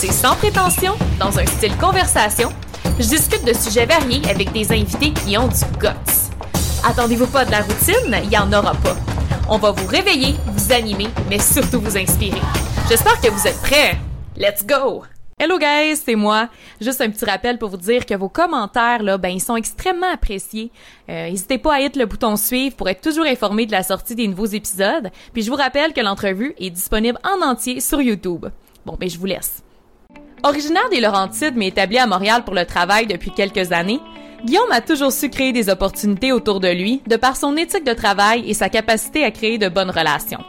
C'est sans prétention, dans un style conversation. Je discute de sujets variés avec des invités qui ont du guts. Attendez-vous pas de la routine, il n'y en aura pas. On va vous réveiller, vous animer, mais surtout vous inspirer. J'espère que vous êtes prêts. Let's go! Hello guys, c'est moi. Juste un petit rappel pour vous dire que vos commentaires là, ben ils sont extrêmement appréciés. Euh, N'hésitez pas à hit le bouton suivre pour être toujours informé de la sortie des nouveaux épisodes. Puis je vous rappelle que l'entrevue est disponible en entier sur YouTube. Bon, ben je vous laisse. Originaire des Laurentides mais établi à Montréal pour le travail depuis quelques années, Guillaume a toujours su créer des opportunités autour de lui de par son éthique de travail et sa capacité à créer de bonnes relations.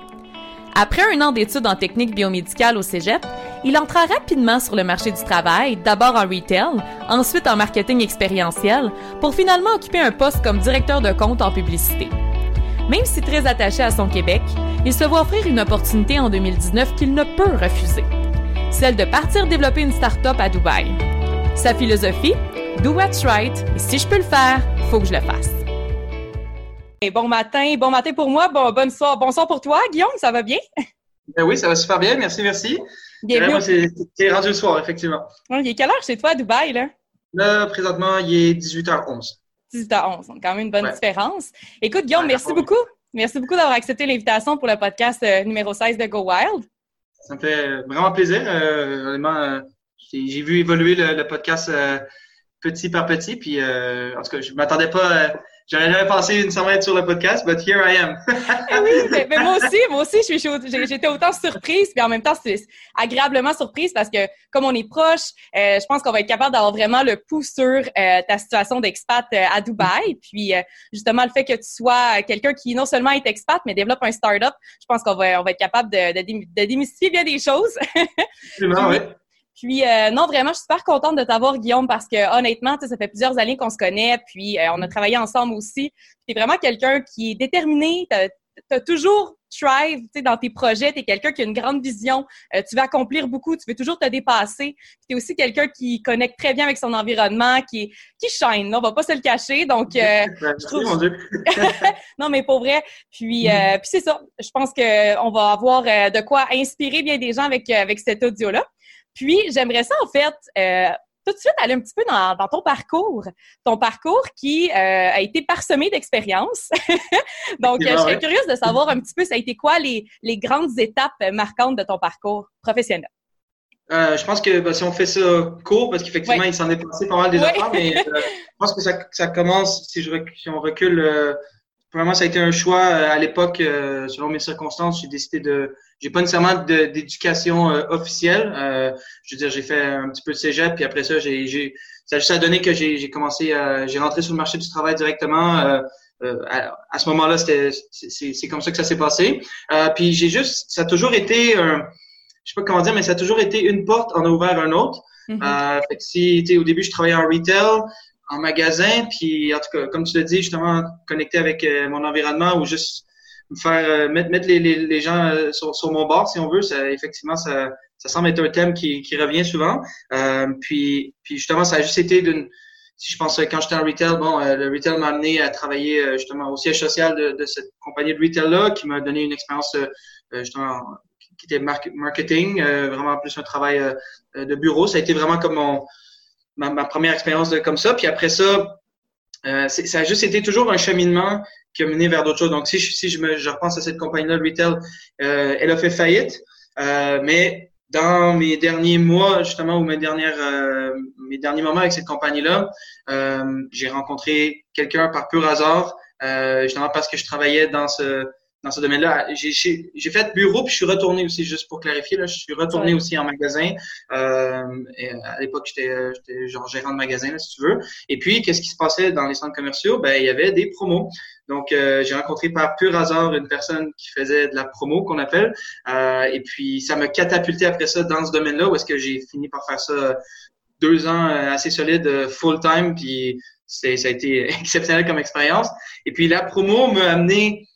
Après un an d'études en technique biomédicale au Cégep, il entra rapidement sur le marché du travail, d'abord en retail, ensuite en marketing expérientiel, pour finalement occuper un poste comme directeur de compte en publicité. Même si très attaché à son Québec, il se voit offrir une opportunité en 2019 qu'il ne peut refuser. Celle de partir développer une start-up à Dubaï. Sa philosophie, do what's right, et si je peux le faire, faut que je le fasse. Et bon matin, bon matin pour moi, bon, bonne soir, bonsoir pour toi, Guillaume, ça va bien? Ben oui, ça va super bien, merci, merci. Bienvenue. C'est rendu le soir, effectivement. il est quelle heure chez toi à Dubaï, là? Là, présentement, il est 18h11. 18h11, donc quand même une bonne différence. Écoute, Guillaume, merci beaucoup. Merci beaucoup d'avoir accepté l'invitation pour le podcast euh, numéro 16 de Go Wild. Ça me fait vraiment plaisir. Euh, euh j'ai vu évoluer le, podcast euh, petit par petit, puis en tout cas, je m'attendais pas J'aurais jamais pensé nécessairement être sur le podcast, but here I am. Eh oui, mais, moi aussi, moi aussi, j'étais autant surprise, puis en même temps, c'est agréablement surprise parce que comme on est proche, euh, je pense qu'on va être capable d'avoir vraiment le pouls sur euh, ta situation d'expat euh, à Dubaï. Puis justement, le fait que tu sois quelqu'un qui non seulement est expat, mais développe un start-up, je pense qu'on va, on va être capable de, de, démystifier bien des choses. Absolument, oui. Puis euh, non, vraiment, je suis super contente de t'avoir, Guillaume, parce que honnêtement, ça fait plusieurs années qu'on se connaît, puis euh, on a travaillé ensemble aussi. Tu es vraiment quelqu'un qui est déterminé, tu as, toujours thrive dans tes projets, tu es quelqu'un qui a une grande vision, euh, tu veux accomplir beaucoup, tu veux toujours te dépasser. Tu es aussi quelqu'un qui connecte très bien avec son environnement, qui qui shine, on va pas se le cacher. Donc je trouve mon Dieu. Non mais pour vrai, puis puis c'est ça, je pense que on va avoir de quoi inspirer bien des gens avec avec cet audio là. Puis, j'aimerais ça, en fait, euh, tout de suite aller un petit peu dans, ton parcours. Ton parcours qui euh, a été parsemé d'expériences. Donc, je serais curieuse de savoir un petit peu, ça a été quoi les, grandes étapes marquantes de ton parcours professionnel? Euh, je pense que bah, si on fait ça court, parce qu'effectivement, il s'en est passé pas mal des affaires, mais je pense que ça, commence, si, je, si on recule Vraiment, ça a été un choix euh, à l'époque, euh, selon mes circonstances, j'ai décidé de. J'ai pas nécessairement d'éducation euh, officielle. je veux dire, j'ai fait un petit peu de cégep, puis après ça, j'ai, ça a juste donné que j'ai, commencé, j'ai rentré sur le marché du travail directement. À, à, ce moment-là, c'était, c'est, comme ça que ça s'est passé. puis j'ai juste, ça a toujours été, je sais pas comment dire, mais ça a toujours été une porte en a ouvert un autre. Mm-hmm. fait que si, au début, je travaillais en retail en magasin, puis en tout cas, comme tu l'as dit, justement, connecter avec euh, mon environnement ou juste me faire euh, mettre, mettre les, les, les gens euh, sur, sur, mon bord, si on veut, ça, effectivement, ça, ça semble être un thème qui, qui revient souvent. puis, puis justement, ça a juste été d'une si je pense quand j'étais en retail, bon, le retail m'a amené à travailler justement au siège social de, de cette compagnie de retail-là, qui m'a donné une expérience justement qui était marketing, vraiment plus un travail de bureau. Ça a été vraiment comme mon, ma, première expérience comme ça. Puis après ça, euh, ça a juste été toujours un cheminement qui a mené vers d'autres choses. Donc, si je, si je, me, je repense à cette compagnie-là, Retail, euh, elle a fait faillite. Euh, mais dans mes derniers mois, justement, ou mes dernières, euh, mes derniers moments avec cette compagnie-là, euh, j'ai rencontré quelqu'un par pur hasard, justement parce que je travaillais dans ce dans ce domaine-là. J'ai fait bureau, puis je suis retourné aussi, juste pour clarifier, là, je suis retourné aussi en magasin. Euh, à l'époque, j'étais genre gérant de magasin, là, si tu veux. Et puis, qu'est-ce qui se passait dans les centres commerciaux? Ben, il y avait des promos. Donc, euh, j'ai rencontré par pur hasard une personne qui faisait de la promo, qu'on appelle. Euh, et puis, ça m'a catapulté après ça dans ce domaine-là, où est-ce que j'ai fini par faire ça deux ans assez solide, full-time. Puis, ça a été exceptionnel comme expérience. Et puis, la promo m'a amené,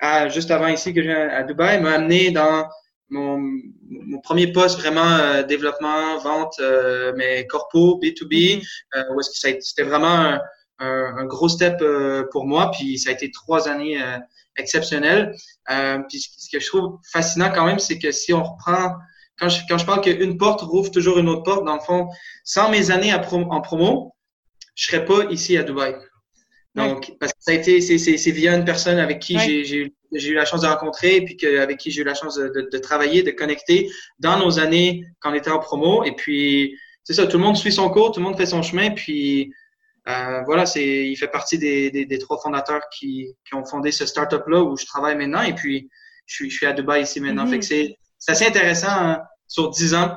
à, juste avant ici que viens à Dubaï, m'a amené dans mon, mon premier poste vraiment développement, vente, mais corpo, B2B, mm-hmm. où est-ce que c'était vraiment un, gros step euh, pour moi. Puis ça a été trois années euh, exceptionnelles. Euh, puis ce que je trouve fascinant quand même, c'est que si on reprend quand je, quand je parle qu'une porte rouvre toujours une autre porte, dans le fond, sans mes années en promo, je serais pas ici à Dubaï. Donc, parce que ça a été, c'est via une personne avec qui j'ai eu la chance de rencontrer, et puis que, avec qui j'ai eu la chance de, de, de, travailler, de connecter dans nos années quand on était en promo. Et puis, c'est ça, tout le monde suit son cours, tout le monde fait son chemin, puis euh, voilà, c'est, il fait partie des, des, des trois fondateurs qui, qui, ont fondé ce startup-là où je travaille maintenant. Et puis, je suis, je suis à Dubaï ici maintenant. Fait que c'est, c'est assez intéressant hein, sur dix ans.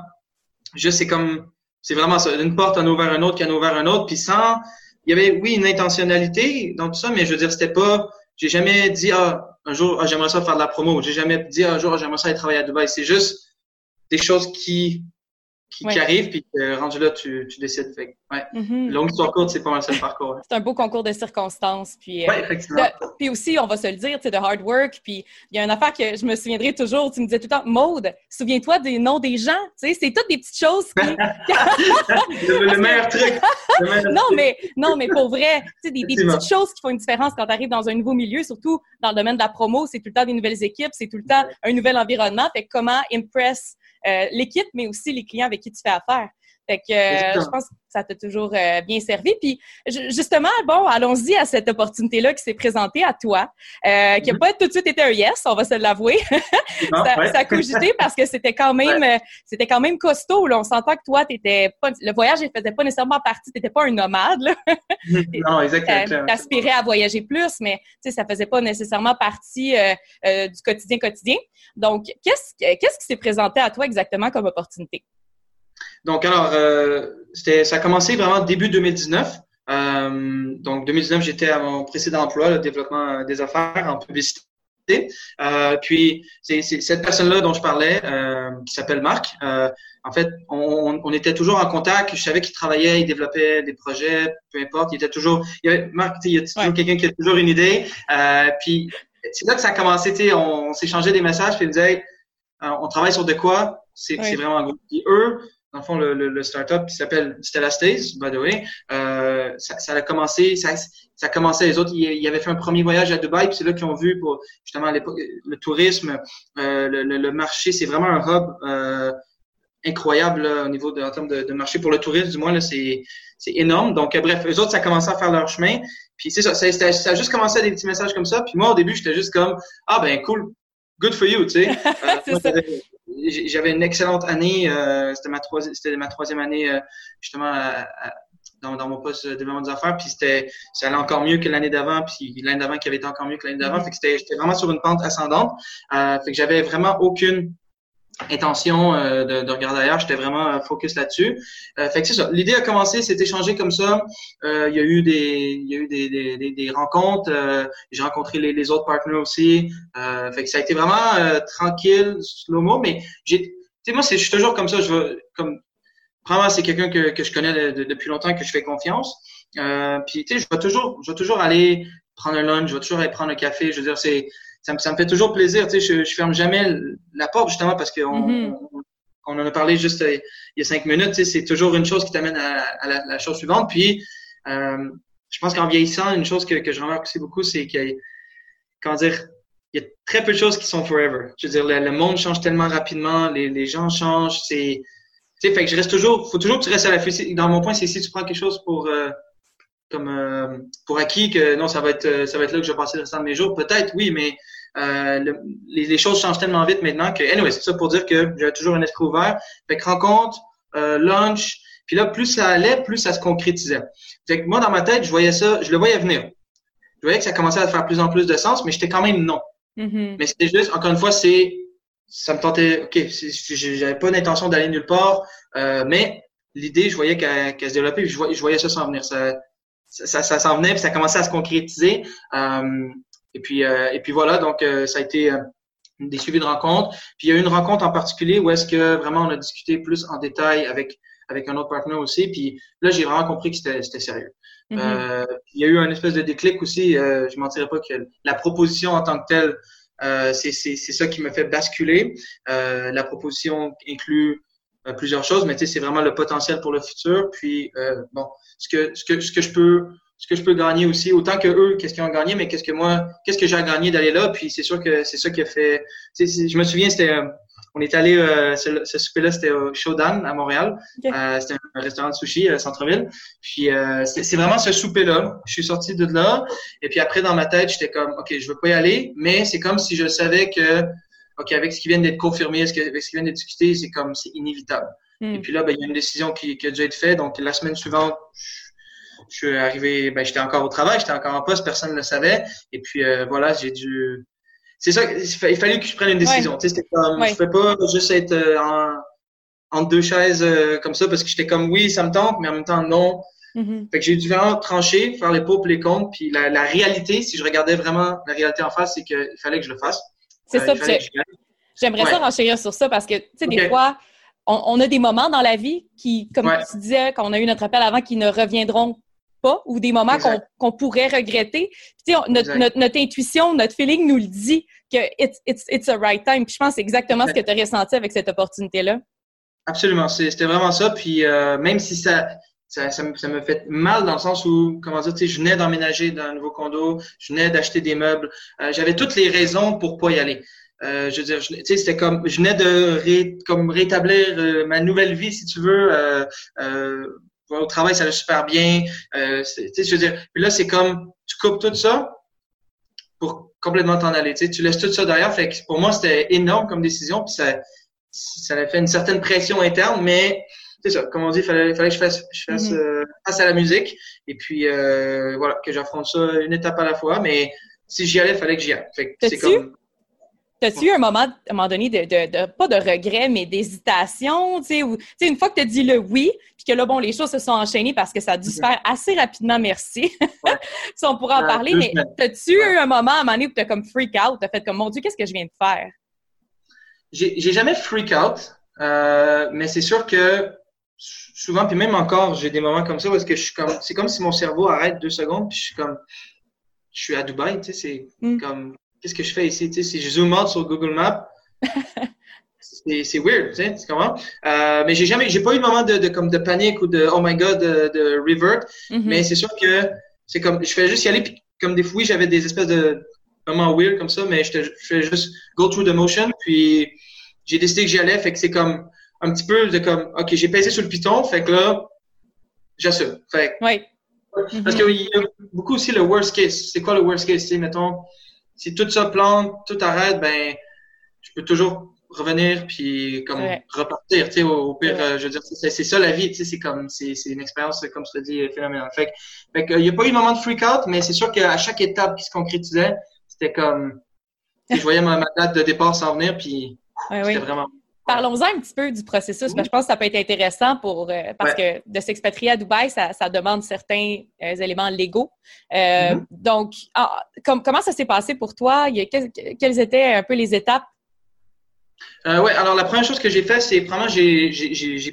Juste, c'est comme, c'est vraiment ça. Une porte en a ouvert un autre, qui en a ouvert un autre. Puis sans, il y avait, oui, une intentionnalité dans tout ça, mais je veux dire, c'était pas, j'ai jamais dit, ah, un jour, ah, j'aimerais ça faire de la promo. J'ai jamais dit, ah, un jour, j'aimerais ça aller travailler à Dubaï. C'est juste des choses qui qui, qui arrive, puis rendu là, tu, tu décides. Fait, ouais. Mm-hmm. Longue histoire courte, c'est pas mal seul parcours. c'est un beau concours de circonstances. Puis, euh, effectivement. puis aussi, on va se le dire, c'est de hard work. Puis il y a une affaire que je me souviendrai toujours, tu me disais tout le temps, Maude, souviens-toi des noms des gens. Tu sais, c'est toutes des petites choses qui... le, meilleur truc. non, mais, non, mais pour vrai, tu sais, des, des petites choses qui font une différence quand tu arrives dans un nouveau milieu, surtout dans le domaine de la promo, c'est tout le temps des nouvelles équipes, c'est tout le temps un nouvel environnement. Fait comment impress euh, l'équipe, mais aussi les clients avec qui tu fais affaire. Fait que euh, je pense que ça t'a toujours euh, bien servi. Puis justement, bon, allons-y à cette opportunité-là qui s'est présentée à toi, euh, qui n'a mm-hmm. pas tout de suite été un yes, on va se l'avouer. ça, a cogité parce que c'était quand même c'était quand même costaud. Là. On s'entend que toi, t'étais pas le voyage ne faisait pas nécessairement partie, tu n'étais pas un nomade. Là. Mm-hmm. non, exactement. Tu aspirais à voyager plus, mais ça faisait pas nécessairement partie du quotidien quotidien. Donc, qu'est-ce qu'est-ce qui s'est présenté à toi exactement comme opportunité? Donc, alors, euh, ça a commencé vraiment début 2019. Euh, donc, 2019, j'étais à mon précédent emploi, le développement des affaires en publicité. Euh, puis, c'est, cette personne-là dont je parlais, euh, qui s'appelle Marc. Euh, en fait, on, on, était toujours en contact. Je savais qu'il travaillait, il développait des projets, peu importe. Il était toujours. Il y avait, Marc, il y a toujours quelqu'un qui a toujours une idée. Euh, puis, c'est là que ça a commencé. On, on s'échangeait des messages. Puis il me disait, on travaille sur de quoi? C'est, c'est vraiment gros. Puis eux, dans le fond, le, le, le startup qui s'appelle Stella Stays, by the way, euh, ça, ça, a commencé, ça, ça a commencé, les autres, ils, avaient fait un premier voyage à Dubaï, puis c'est là qu'ils ont vu pour justement le tourisme, euh, le, le, marché, c'est vraiment un hub euh, incroyable au niveau de, en termes de, de, marché pour le tourisme, du moins là, c'est c'est énorme. Donc bref, eux autres, ça a commencé à faire leur chemin. Puis c'est ça, ça, ça, a juste commencé à des petits messages comme ça. Puis moi, au début, j'étais juste comme ah ben cool, good for you, tu sais. Euh, j'avais une excellente année. Euh, c'était ma troisième, c'était ma troisième année euh, justement dans, dans, mon poste de développement des affaires. Puis c'était, ça allait encore mieux que l'année d'avant. Puis l'année d'avant qui avait été encore mieux que l'année d'avant. Mm-hmm. Fait que c'était, j'étais vraiment sur une pente ascendante. Euh, fait que j'avais vraiment aucune intention euh, de, de, regarder ailleurs. J'étais vraiment euh, focus là-dessus. Euh, fait que c'est ça. L'idée a commencé, c'est échangé comme ça. Euh, il y a eu des, il y a eu des, des, des, rencontres. J'ai rencontré les, les, autres partenaires aussi. fait que ça a été vraiment tranquille, slow mo. Mais j'ai, tu sais, moi, c'est, je suis toujours comme ça. Je veux, comme, vraiment, c'est quelqu'un que, que je connais depuis longtemps, que je fais confiance. puis, tu sais, je vais toujours, je vais toujours aller prendre un lunch, je vais toujours aller prendre un café. Je veux dire, c'est ça me, ça me fait toujours plaisir. Tu sais, je, je ferme jamais la porte justement parce qu'on mm-hmm. on, en a parlé juste euh, il y a cinq minutes. Tu sais, c'est toujours une chose qui t'amène à, à la, la, chose suivante. Puis, euh, je pense qu'en vieillissant, une chose que, que je remarque aussi beaucoup, c'est qu'il comment dire, il y a très peu de choses qui sont forever. Je veux dire, le, monde change tellement rapidement, les, les gens changent. C'est, tu sais, fait que je reste toujours, faut toujours que tu restes à la Dans mon point, c'est si tu prends quelque chose pour euh, comme pour acquis que non, ça va être ça va être là que je vais passer le restant de mes jours. Peut-être, oui, mais euh, les, les, choses changent tellement vite maintenant que, anyway, c'est ça pour dire que j'avais toujours un esprit ouvert. Fait que rencontre, euh, lunch, puis là, plus ça allait, plus ça se concrétisait. Fait que moi, dans ma tête, je voyais ça, je le voyais venir. Je voyais que ça commençait à faire plus en plus de sens, mais j'étais quand même non. Mm-hmm. Mais c'était juste, encore une fois, c'est, ça me tentait, ok, j'avais pas d'intention d'aller nulle part, euh, mais l'idée, je voyais qu'elle se développait, je voyais, je voyais ça s'en venir. Ça, ça, ça s'en venait, puis ça commençait à se concrétiser. Euh, et puis, euh, et puis voilà, donc euh, ça a été des suivis de rencontres. Puis il y a eu une rencontre en particulier où est-ce que vraiment on a discuté plus en détail avec avec un autre partenaire aussi. Puis là, j'ai vraiment compris que c'était sérieux. Mm-hmm. il y a eu un espèce de déclic aussi. Euh, je mentirais pas que la proposition en tant que telle, euh, c'est ça qui me fait basculer. la proposition inclut plusieurs choses, mais tu sais, c'est vraiment le potentiel pour le futur. Puis bon, ce que ce que ce que je peux ce que je peux gagner aussi, autant que eux, qu'est-ce qu'ils ont gagné, mais qu'est-ce que moi, qu'est-ce que j'ai à gagner d'aller là? Puis c'est sûr que c'est ça qui a fait. Je me souviens, c'était, euh, on est allé, euh, ce, ce souper-là, c'était au Shodan à Montréal. Euh, c'était un restaurant de sushi à centre-ville. Puis c'est vraiment ce souper-là. Je suis sorti de là. Et puis après, dans ma tête, j'étais comme, ok, je veux pas y aller, mais c'est comme si je savais que, ok, avec ce qui vient d'être confirmé, avec ce qui vient d'être discuté, c'est comme, c'est inévitable. Hmm. Et puis là, ben, il y a une décision qui, qui a déjà été faite. Donc la semaine suivante, je suis arrivé, ben, j'étais encore au travail, j'étais encore en poste, personne ne le savait. Et puis euh, voilà, j'ai dû. C'est ça, il fallait que je prenne une décision. Tu sais, c'était comme, je peux pas juste être euh, en, entre deux chaises euh, comme ça parce que j'étais comme oui, ça me tente, mais en même temps non. Mm-hmm. Fait que j'ai dû vraiment trancher, faire les pour les comptes. Puis la, la, réalité, si je regardais vraiment la réalité en face, c'est qu'il fallait que je le fasse. C'est ça. J'aimerais ça renchérir sur ça parce que, tu sais, des fois, on, on, a des moments dans la vie qui, comme tu disais, quand on a eu notre appel avant, qui ne reviendront pas ou des moments qu'on pourrait regretter. Puis, notre, notre, notre, intuition, notre feeling nous le dit que it's, it's, it's a right time. Puis je pense que c'est exactement ce que tu as ressenti avec cette opportunité-là. Absolument. C'était vraiment ça. Puis euh, même si ça, ça, ça, me, ça, me, fait mal dans le sens où, comment dire, je venais d'emménager dans un nouveau condo, je venais d'acheter des meubles. Euh, J'avais toutes les raisons pour pas y aller. Euh, je veux dire, tu sais, c'était comme, je venais de ré, comme rétablir euh, ma nouvelle vie, si tu veux, au travail, ça va super bien. Euh, je veux dire, puis là, c'est comme, tu coupes tout ça pour complètement t'en aller. Tu laisses tout ça derrière. Fait que pour moi, c'était énorme comme décision. Puis ça, ça a fait une certaine pression interne, mais c'est ça. Comme on dit, il fallait, fallait que je fasse, je fasse mm-hmm. euh, face à la musique. Et puis, euh, voilà, que j'affronte ça une étape à la fois. Mais si j'y allais, il fallait que j'y aille. Fait que c'est comme T'as-tu eu un moment, à un moment donné, de, de, pas de regret, mais d'hésitation, tu sais, une fois que tu as dit le oui, puis que là, bon, les choses se sont enchaînées parce que ça a dû se faire assez rapidement, merci. si on pourra en parler, mais t'as-tu eu un moment, à un moment donné, où t'as comme freak out, t'as fait comme, mon Dieu, qu'est-ce que je viens de faire? J'ai jamais freak out, euh, mais c'est sûr que souvent, puis même encore, j'ai des moments comme ça où est-ce que je suis comme, c'est comme si mon cerveau arrête deux secondes, puis je suis comme, je suis à Dubaï, tu sais, c'est mm. comme, qu'est-ce que je fais ici? Tu sais, si je zoome out sur Google Maps, c'est weird, tu sais, comment? Euh, mais j'ai jamais, j'ai pas eu de moment de, de, comme de panique ou de oh my god de, de revert. Mm-hmm. Mais c'est sûr que c'est comme, je fais juste y aller puis comme des fois, j'avais des espèces de moments weird comme ça, mais je fais juste go through the motion. Puis j'ai décidé que j'y allais, fait que c'est comme un petit peu de comme ok, j'ai pesé sur le piton, fait que là, j'assume. Fait oui. Parce qu'il y a beaucoup aussi le worst case. C'est quoi le worst case? Tu sais, mettons, si tout ça plante, tout arrête, ben, je peux toujours revenir puis comme repartir, tu sais, au, pire, euh, je veux dire, c'est ça la vie, tu sais, c'est comme, c'est une expérience, comme je te dis, phénoménale. Fait, fait il n'y a pas eu de moment de freak out, mais c'est sûr qu'à chaque étape qui se concrétisait, c'était comme, je voyais ma, date de départ s'en venir, puis c'était vraiment Parlons-en un petit peu du processus, parce que je pense que ça peut être intéressant pour euh, parce que de s'expatrier à Dubaï, ça, demande certains euh, éléments légaux. Euh, mm-hmm. Donc, ah, comment ça s'est passé pour toi? quelles étaient un peu les étapes? oui, alors la première chose que j'ai fait, c'est vraiment j'ai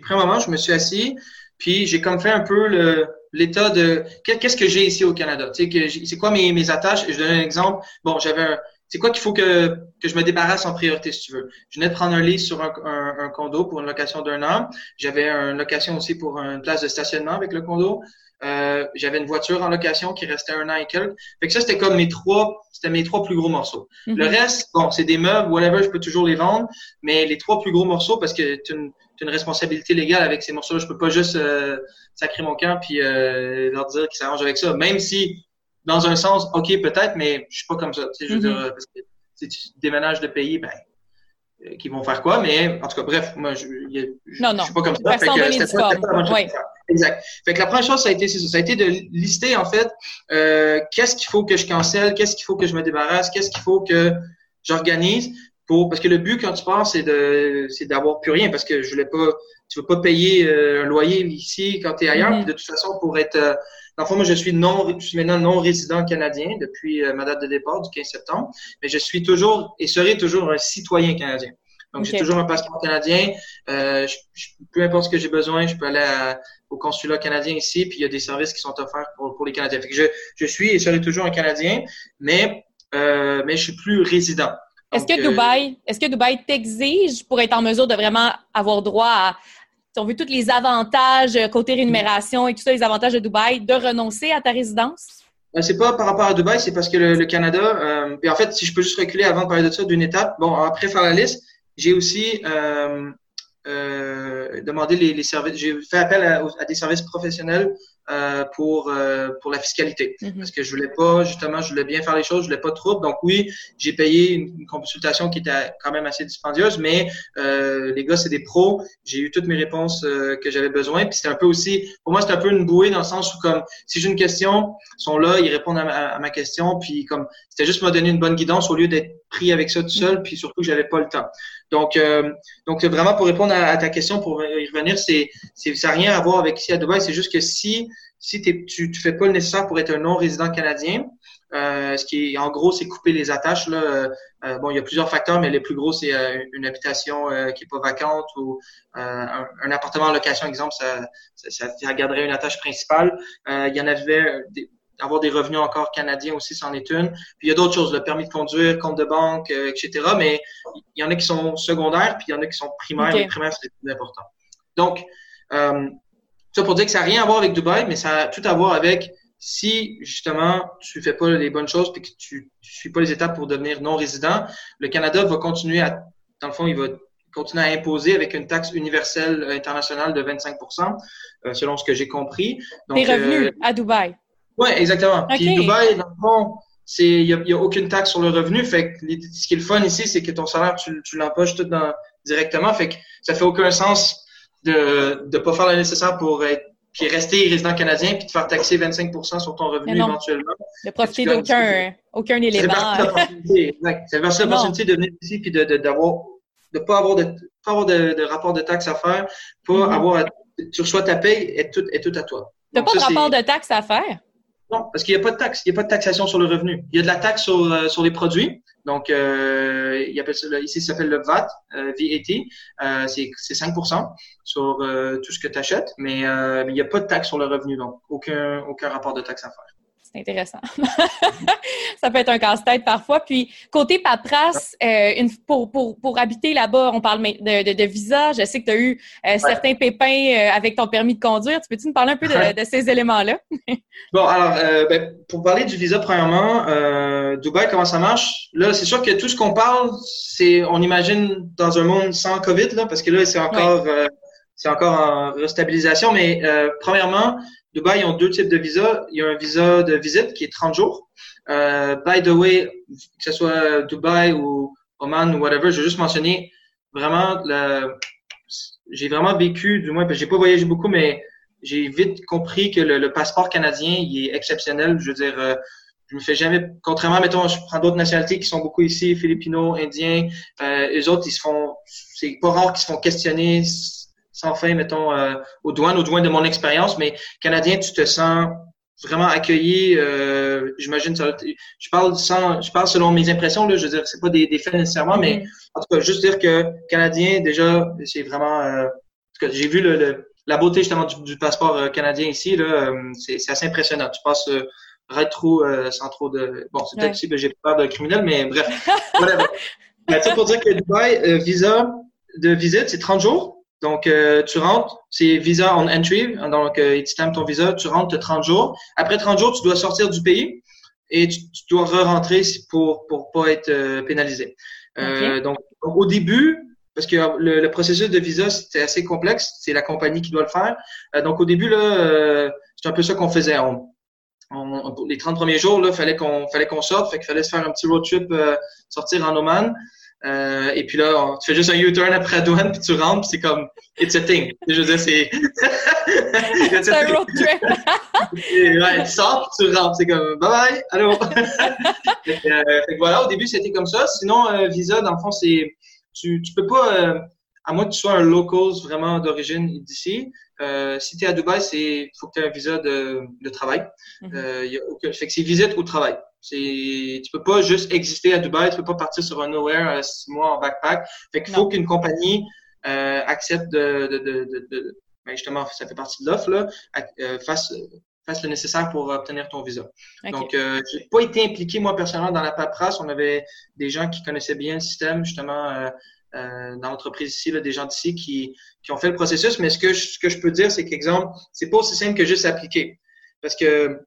pris un moment, je me suis assis, puis j'ai comme fait un peu l'état de qu'est-ce que j'ai ici au Canada? C'est quoi mes, mes attaches? Je donne un exemple. Bon, j'avais un, c'est quoi qu'il faut que, que je me débarrasse en priorité, si tu veux? Je venais de prendre un lit sur un, un, condo pour une location d'un an. J'avais une location aussi pour une place de stationnement avec le condo. Euh, j'avais une voiture en location qui restait un an et quelques. Fait que ça, c'était comme mes trois, c'était mes trois plus gros morceaux. Mm-hmm. Le reste, bon, c'est des meubles, whatever, je peux toujours les vendre, mais les trois plus gros morceaux, parce que tu une, une responsabilité légale avec ces morceaux-là, je peux pas juste euh, sacrer mon camp puis euh, leur dire qu'ils s'arrangent avec ça. Même si dans un sens, OK, peut-être, mais je suis pas comme ça. Tu sais, je veux dire, parce que si tu déménages de pays, ben, euh, qui vont faire quoi, mais en tout cas, bref, moi, je, je, non, non. suis pas comme ça. Fait que c'était pas, pas ouais. Exact. Fait que la première chose, ça a été, ça, ça a été de lister, en fait, euh, qu'est-ce qu'il faut que je cancelle, qu'est-ce qu'il faut que je me débarrasse, qu'est-ce qu'il faut que j'organise pour parce que le but quand tu pars c'est de c'est d'avoir plus rien parce que je voulais pas tu veux pas payer euh, un loyer ici quand tu es ailleurs mm-hmm. de toute façon pour être euh, dans le fond moi je suis non je suis maintenant non résident canadien depuis ma date de départ du 15 septembre mais je suis toujours et serai toujours un citoyen canadien donc, j'ai toujours un passeport canadien. Euh, peu importe ce que j'ai besoin, je peux aller au consulat canadien ici, puis il y a des services qui sont offerts pour, pour les Canadiens. Fait que je, je suis et serai toujours un Canadien, mais euh, mais je suis plus résident. Est-ce que euh, Dubaï, est-ce que Dubaï t'exige pour être en mesure de vraiment avoir droit à on veut tous les avantages euh, côté rémunération et tout ça, les avantages de Dubaï, de renoncer à ta résidence? Euh, c'est pas par rapport à Dubaï, c'est parce que le, Canada, euh, et en fait, si je peux juste reculer avant de parler de ça d'une étape, bon, après faire la liste, j'ai aussi demandé les, services, j'ai fait appel à, des services professionnels euh, pour euh, pour la fiscalité. Mhm. parce que je voulais pas justement je voulais bien faire les choses je voulais pas trop donc oui j'ai payé une, consultation qui était quand même assez dispendieuse mais euh, les gars c'est des pros. J'ai eu toutes mes réponses euh, que j'avais besoin. Puis c'était un peu aussi pour moi c'était un peu une bouée dans le sens où comme si j'ai une question ils sont là ils répondent à ma, à ma question. Puis comme c'était juste me donner une bonne guidance au lieu d'être pris avec ça tout seul puis surtout j'avais pas le temps donc euh, donc vraiment pour répondre à, ta question pour y revenir c'est c'est ça n'a rien à voir avec ici à Dubaï c'est juste que si si tu ne fais pas le nécessaire pour être un non-résident canadien, euh, ce qui est en gros, c'est couper les attaches. Là. Euh, euh, bon, il y a plusieurs facteurs, mais les plus gros, c'est une habitation qui est pas vacante ou un, appartement en location, exemple, ça, ça, ça garderait une attache principale. il y en avait avoir des revenus encore canadiens aussi, c'en est une. Puis il y a d'autres choses, le permis de conduire, compte de banque, etc. Mais il y en a qui sont secondaires, puis il y en a qui sont primaires. Les primaires, c'est plus important. Donc, ça pour dire que ça n'a rien à voir avec Dubaï, mais ça a tout à voir avec si justement tu fais pas les bonnes choses et que tu, ne suis pas les étapes pour devenir non résident, le Canada va continuer à, dans le fond, il va continuer à imposer avec une taxe universelle internationale de 25% euh, selon ce que j'ai compris. Donc, revenus euh, à Dubaï. Oui, exactement. Puis Dubaï, dans le fond, c'est il y a, aucune taxe sur le revenu. Fait que ce qui est le fun ici, c'est que ton salaire, tu, tu l'empoches tout dans, directement. Fait que ça fait aucun sens de ne pas faire le nécessaire pour être puis rester résident canadien puis te faire taxer 25% sur ton revenu éventuellement. De profiter d'aucun aucun élément. C'est verser l'opportunité de venir ici puis de d'avoir de, de, pas avoir de pas avoir de, de, rapport de taxe à faire, pas mm-hmm. avoir tu reçois ta paye et tout est tout à toi. Tu n'as pas de rapport de taxe à faire? Non, parce qu'il n'y a pas de taxe, il n'y a pas de taxation sur le revenu. Il y a de la taxe sur, euh, sur les produits, donc, euh, il appelle ici, ça s'appelle le VAT, euh, VAT. Euh, c'est 5 sur euh, tout ce que tu achètes, mais euh, il n'y a pas de taxe sur le revenu, donc aucun, aucun rapport de taxe à faire c'est intéressant. ça peut être un casse-tête parfois. Puis, côté paperasse, euh, une, pour, pour, pour habiter là-bas, on parle de, de, de, visa. Je sais que tu as eu euh, certains pépins euh, avec ton permis de conduire. Tu peux-tu nous parler un peu de, de ces éléments-là? bon, alors, euh, ben, pour parler du visa, premièrement, Dubaï, comment ça marche? Là, c'est sûr que tout ce qu'on parle, c'est, on imagine, dans un monde sans COVID, là, parce que là, c'est encore, c'est encore en restabilisation. Mais premièrement, Dubaï, ils ont deux types de visas. Il y a un visa de visite qui est 30 jours. Euh, by the way, que ce soit Dubaï ou Oman ou whatever, je vais juste mentionner vraiment j'ai vraiment vécu, du moins, j'ai pas voyagé beaucoup, mais j'ai vite compris que le, passeport canadien, il est exceptionnel. Je veux dire, euh, je me fais jamais, contrairement, mettons, je prends d'autres nationalités qui sont beaucoup ici, philippinos, indiens, euh, les autres, ils se font, c'est pas rare qu'ils se font questionner sans fin, mettons, euh, aux douanes, aux douanes de mon expérience, mais Canadien, tu te sens vraiment accueilli. Euh, J'imagine, je parle sans, je parle selon mes impressions là. Je veux dire, c'est pas des, des, faits nécessairement, mais mm-hmm. en tout cas, juste dire que Canadien, déjà, c'est vraiment. Euh, j'ai vu le, la beauté justement du, passeport euh, canadien ici là. Euh, c'est assez impressionnant. Tu passes euh, rétro sans trop de. Bon, c'est peut-être aussi que j'ai peur de criminel, mais bref. Ça pour dire que Dubaï, visa de visite, c'est 30 jours? Donc, euh, tu rentres, c'est visa on entry, donc euh, ils te ton visa, tu rentres, tu as 30 jours. Après 30 jours, tu dois sortir du pays et tu, dois re-rentrer pour pour pas être euh, pénalisé. Euh, donc, au début, parce que le, le processus de visa, c'était assez complexe, c'est la compagnie qui doit le faire. donc, au début, là, c'est un peu ça qu'on faisait. On, les 30 premiers jours, là, fallait qu'on fallait qu'on sorte, fait qu'il fallait se faire un petit road trip, sortir en Oman. Euh, et puis là, tu fais juste un U-turn après la douane, puis tu rentres, puis c'est comme, it's a thing. Je veux dire, c'est... c'est un road trip. ouais, tu sors, puis tu rentres. C'est comme, bye-bye, allô. euh, voilà, au début, c'était comme ça. Sinon, euh, Visa, dans le fond, c'est... Tu, tu peux pas... Euh, à moins que tu sois un local vraiment d'origine d'ici, euh, si tu es à Dubaï, c'est faut que tu aies un visa de, de travail. Euh, y a aucun, fait que c'est visite ou travail. C'est, tu peux pas juste exister à Dubaï, tu peux pas partir sur un nowhere euh, six mois en backpack. Fait qu'il faut qu'une compagnie euh, accepte de, de, de, de, ben justement, ça fait partie de l'offre là, euh, fasse fasse le nécessaire pour obtenir ton visa. Donc, euh, j'ai pas été impliqué moi personnellement dans la paperasse. On avait des gens qui connaissaient bien le système justement. Euh, euh, dans l'entreprise ici, là, des gens d'ici qui, qui ont fait le processus. Mais ce que je, ce que je peux dire, c'est qu'exemple, c'est pas aussi simple que juste appliquer. Parce que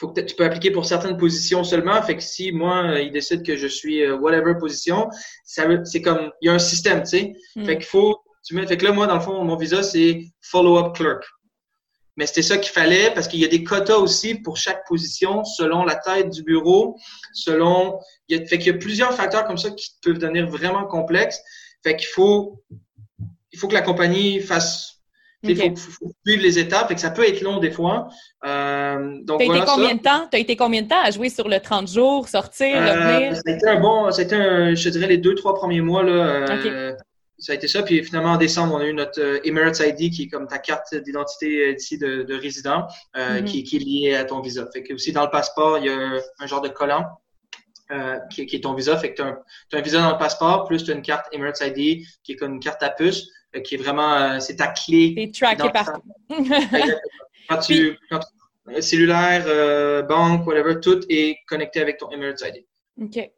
faut que tu peux appliquer pour certaines positions seulement. Fait que si moi, euh, il décide que je suis euh, whatever position, ça c'est comme il y a un système, tu sais. Mm. Fait qu'il faut tu mets, fait que là, moi, dans le fond, mon visa, c'est follow-up clerk. Mais c'était ça qu'il fallait parce qu'il y a des quotas aussi pour chaque position selon la taille du bureau, selon. Il y a, fait qu'il y a plusieurs facteurs comme ça qui peuvent devenir vraiment complexes. Fait qu'il faut, il faut que la compagnie fasse. Il faut, suivre les étapes, fait que ça peut être long des fois. Euh, donc T'as été combien de temps? T'as été combien de temps à jouer sur le 30 jours, sortir, euh, revenir? C'était un bon, c'était un, je dirais les deux, trois premiers mois, là. Euh, ça a été ça. Puis finalement, en décembre, on a eu notre euh, Emirates ID, qui est comme ta carte d'identité ici de, de résident, mm-hmm. qui, qui, est liée à ton visa. Fait que aussi dans le passeport, il y a un genre de collant euh, qui, qui, est ton visa. Fait que tu as, as, un visa dans le passeport, plus tu as une carte Emirates ID, qui est comme une carte à puce, qui est vraiment, c'est ta clé. C'est tracké partout. quand tu, quand cellulaire, banque, whatever, tout est connecté avec ton Emirates ID. OK.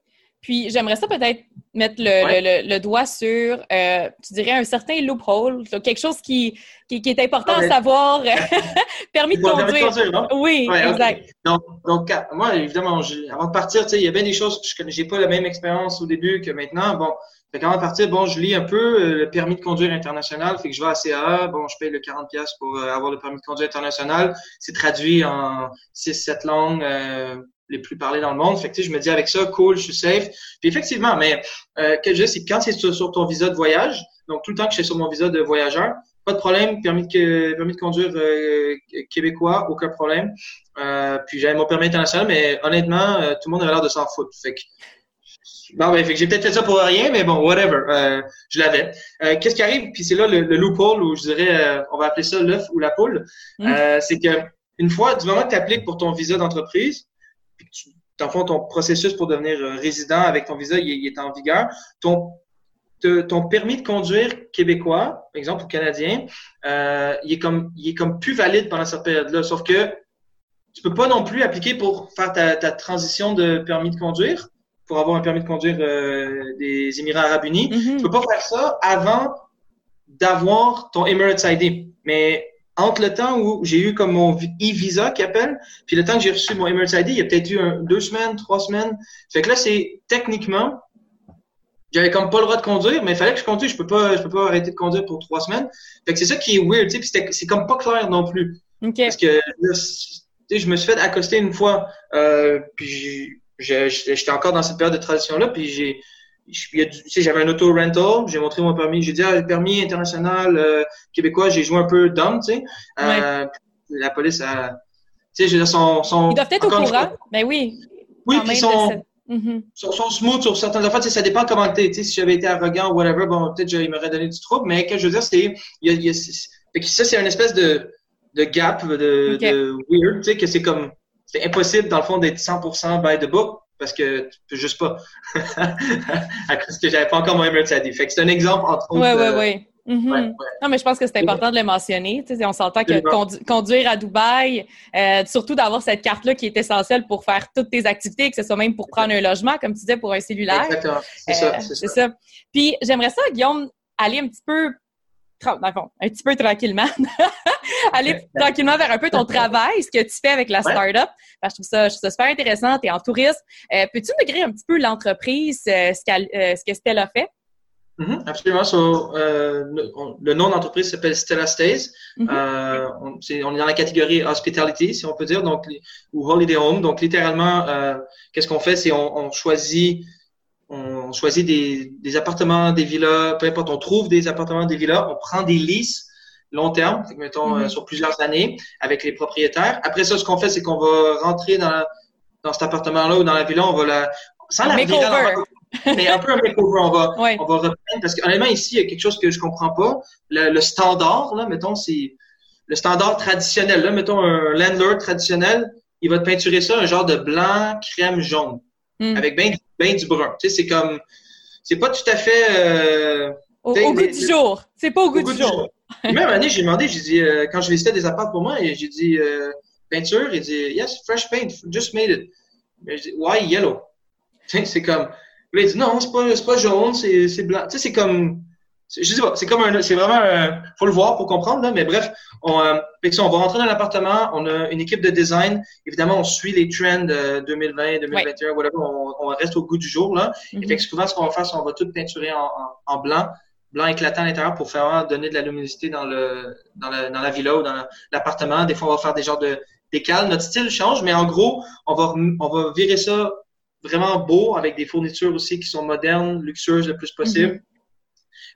Puis j'aimerais ça peut-être mettre le, le, le, doigt sur, euh, tu dirais, un certain loophole, quelque chose qui, qui, qui est important à savoir. permis de conduire. conduire oui, exact. Donc, donc, moi, évidemment, avant de partir, il y a bien des choses que je n'ai pas la même expérience au début que maintenant. Bon, fait avant de partir, bon, je lis un peu euh, le permis de conduire international. Fait que je vais à CAA, bon, je paye le 40$ pour euh, avoir le permis de conduire international. C'est traduit en 6-7 langues les plus parlés dans le monde. Fait que, je me dis avec ça, cool, je suis safe. Puis effectivement, mais euh, que je c'est quand c'est sur, ton visa de voyage, donc tout le temps que je suis sur mon visa de voyageur, pas de problème, permis de, permis de conduire euh, québécois, aucun problème. Euh, puis j'avais mon permis international, mais honnêtement, euh, tout le monde avait l'air de s'en foutre. Fait que, Bon, ben, fait que j'ai peut-être fait ça pour rien, mais bon, whatever. Euh, je l'avais. Euh, Qu'est-ce qui arrive? Puis c'est là le, le, loophole, ou je dirais, euh, on va appeler ça l'œuf ou la poule. Mm. c'est que une fois, du moment que tu appliques pour ton visa d'entreprise, tu, dans fond, ton processus pour devenir résident avec ton visa, il, est en vigueur. Ton, ton permis de conduire québécois, par exemple, ou canadien, il est comme, il est comme plus valide pendant cette période-là. Sauf que tu peux pas non plus appliquer pour faire ta, ta transition de permis de conduire, pour avoir un permis de conduire euh, des Émirats Arabes Unis. Mm-hmm. Tu peux pas faire ça avant d'avoir ton Emirates ID. Mais entre le temps où j'ai eu comme mon e-visa qui appelle, puis le temps que j'ai reçu mon Emirates ID, il y a peut-être eu deux semaines, trois semaines. Fait que là, c'est techniquement, j'avais comme pas le droit de conduire, mais il fallait que je conduise. Je peux pas, je peux pas arrêter de conduire pour trois semaines. Fait que c'est ça qui est weird, tu sais, c'est comme pas clair non plus. Parce que je me suis fait accoster une fois, euh, puis j'étais encore dans cette période de transition-là, puis j'ai j'avais un auto rental, j'ai montré mon permis, j'ai dit ah, permis international euh, québécois, j'ai joué un peu d'homme, tu sais. Euh, la police a, tu sais, je son, son, Ils doivent être au courant, mais ben oui. Oui, puis son, mm sont, smooth sur certaines affaires, tu sais, ça dépend comment t'es, tu sais, si j'avais été arrogant ou whatever, bon, peut-être il m'aurait donné du trouble, mais que je veux dire, c'est, ça, c'est une espèce de, de gap, de, de weird, tu sais, que c'est comme, c'est impossible, dans le fond, d'être 100% by the book, parce que tu peux juste pas. à cause que j'avais pas encore mon Emirates ID. Fait que c'est un exemple entre autres. Oui, oui, oui. Non, mais je pense que c'est important de le mentionner. On s'entend que conduire à Dubaï, euh, surtout d'avoir cette carte-là qui est essentielle pour faire toutes tes activités, que ce soit même pour prendre un logement, comme tu disais, pour un cellulaire. Exactement. C'est ça. Euh, c'est ça. ça. Puis j'aimerais ça, Guillaume, aller un petit peu un petit peu tranquillement, aller tranquillement vers un peu ton travail, ce que tu fais avec la startup. je, trouve ça, je trouve ça super intéressant. Tu es en tourisme. Euh, peux-tu me décrire un petit peu l'entreprise, euh, euh, ce, que Stella fait? Mm-hmm, absolument. le, nom d'entreprise s'appelle Stella Stays. Mm-hmm. on, est, dans la catégorie hospitality, si on peut dire, donc ou holiday home. Donc littéralement, qu'est-ce qu'on fait, c'est on, choisit on choisit des, des, appartements, des villas, peu importe, on trouve des appartements, des villas, on prend des leases long terme, mettons euh, mm-hmm. sur plusieurs années avec les propriétaires. Après ça, ce qu'on fait, c'est qu'on va rentrer dans, dans cet appartement-là ou dans la villa, on va la sans la virer, mais un peu un makeover, on va, on va reprendre parce qu'honnêtement ici, il y a quelque chose que je comprends pas. Le, le standard, là, mettons, c'est le standard traditionnel. Là, mettons un landlord traditionnel, il va te peinturer ça un genre de blanc, crème, jaune, mm. avec bien ben du brun. Tu sais, c'est comme, c'est pas tout à fait. Euh, au, goût du jour. C'est pas au, goût, du, jour. Même année, j'ai demandé, j'ai dit, euh, quand je visitais des apparts pour moi, j'ai dit, euh, peinture, il dit, yes, fresh paint, just made it. Mais je dis, why yellow? c'est comme, il dit, non, c'est pas, pas jaune, c'est blanc. Tu sais, c'est comme, je sais pas, c'est comme un, c'est vraiment, un, faut le voir pour comprendre, là, mais bref, on, euh, on va rentrer dans l'appartement, on a une équipe de design, évidemment, on suit les trends euh, 2020, 2021, whatever, on, on, reste au goût du jour, là. Et mm-hmm. fait que souvent, ce qu'on va faire, c'est qu'on va tout peinturer en, en, blanc, blanc éclatant à l'intérieur pour faire donner de la luminosité dans le, dans la, dans la villa ou dans l'appartement. Des fois, on va faire des genres de décales. Notre style change, mais en gros, on va, on va virer ça vraiment beau avec des fournitures aussi qui sont modernes, luxueuses le plus possible. Mm-hmm.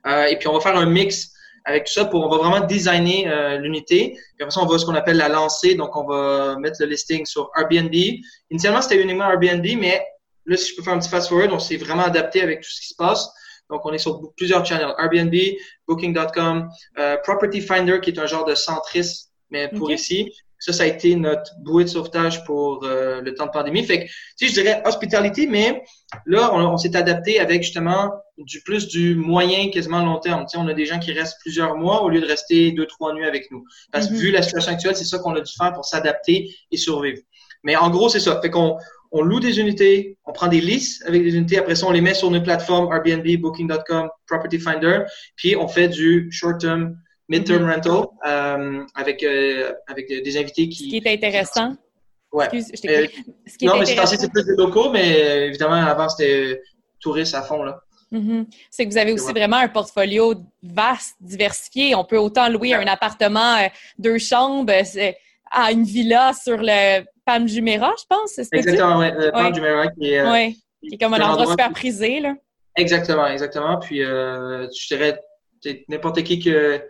Euh, et puis, on va faire un mix avec tout ça pour, on va vraiment designer euh, l'unité. Puis après ça, on va ce qu'on appelle la lancer. Donc, on va mettre le listing sur Airbnb. Initialement, c'était uniquement Airbnb, mais là, si je peux faire un petit fast-forward, on s'est vraiment adapté avec tout ce qui se passe. Donc, on est sur plusieurs channels. Airbnb, Booking.com, euh, Property Finder, qui est un genre de centris, mais pour ici. Ça, ça a été notre bouée de sauvetage pour euh, le temps de pandémie. Fait que, tu sais, je dirais hospitality, mais là, on, s'est adapté avec justement du plus du moyen, quasiment long terme. Tu sais, on a des gens qui restent plusieurs mois au lieu de rester deux, trois nuits avec nous. Parce que mm-hmm. vu la situation actuelle, c'est ça qu'on a dû faire pour s'adapter et survivre. Mais en gros, c'est ça. Fait qu'on on loue des unités, on prend des listes avec des unités, après ça, on les met sur nos plateformes Airbnb, Booking.com, Property Finder, puis on fait du short-term midterm mm-hmm. rental euh, avec euh, avec des invités qui. Ce qui est intéressant. Ouais. Excuse, je euh, Ce qui non, mais c'est plus des locaux, mais évidemment avant c'était touriste à fond là. Mm-hmm. C'est que vous avez aussi vraiment un portfolio vaste, diversifié. On peut autant louer un appartement deux chambres à une villa sur le Pam Jumeirah, je pense. Exactement, oui. Le Jumeirah qui est, qui est comme un endroit super prisé. Là. Exactement, exactement. Puis je dirais n'importe qui que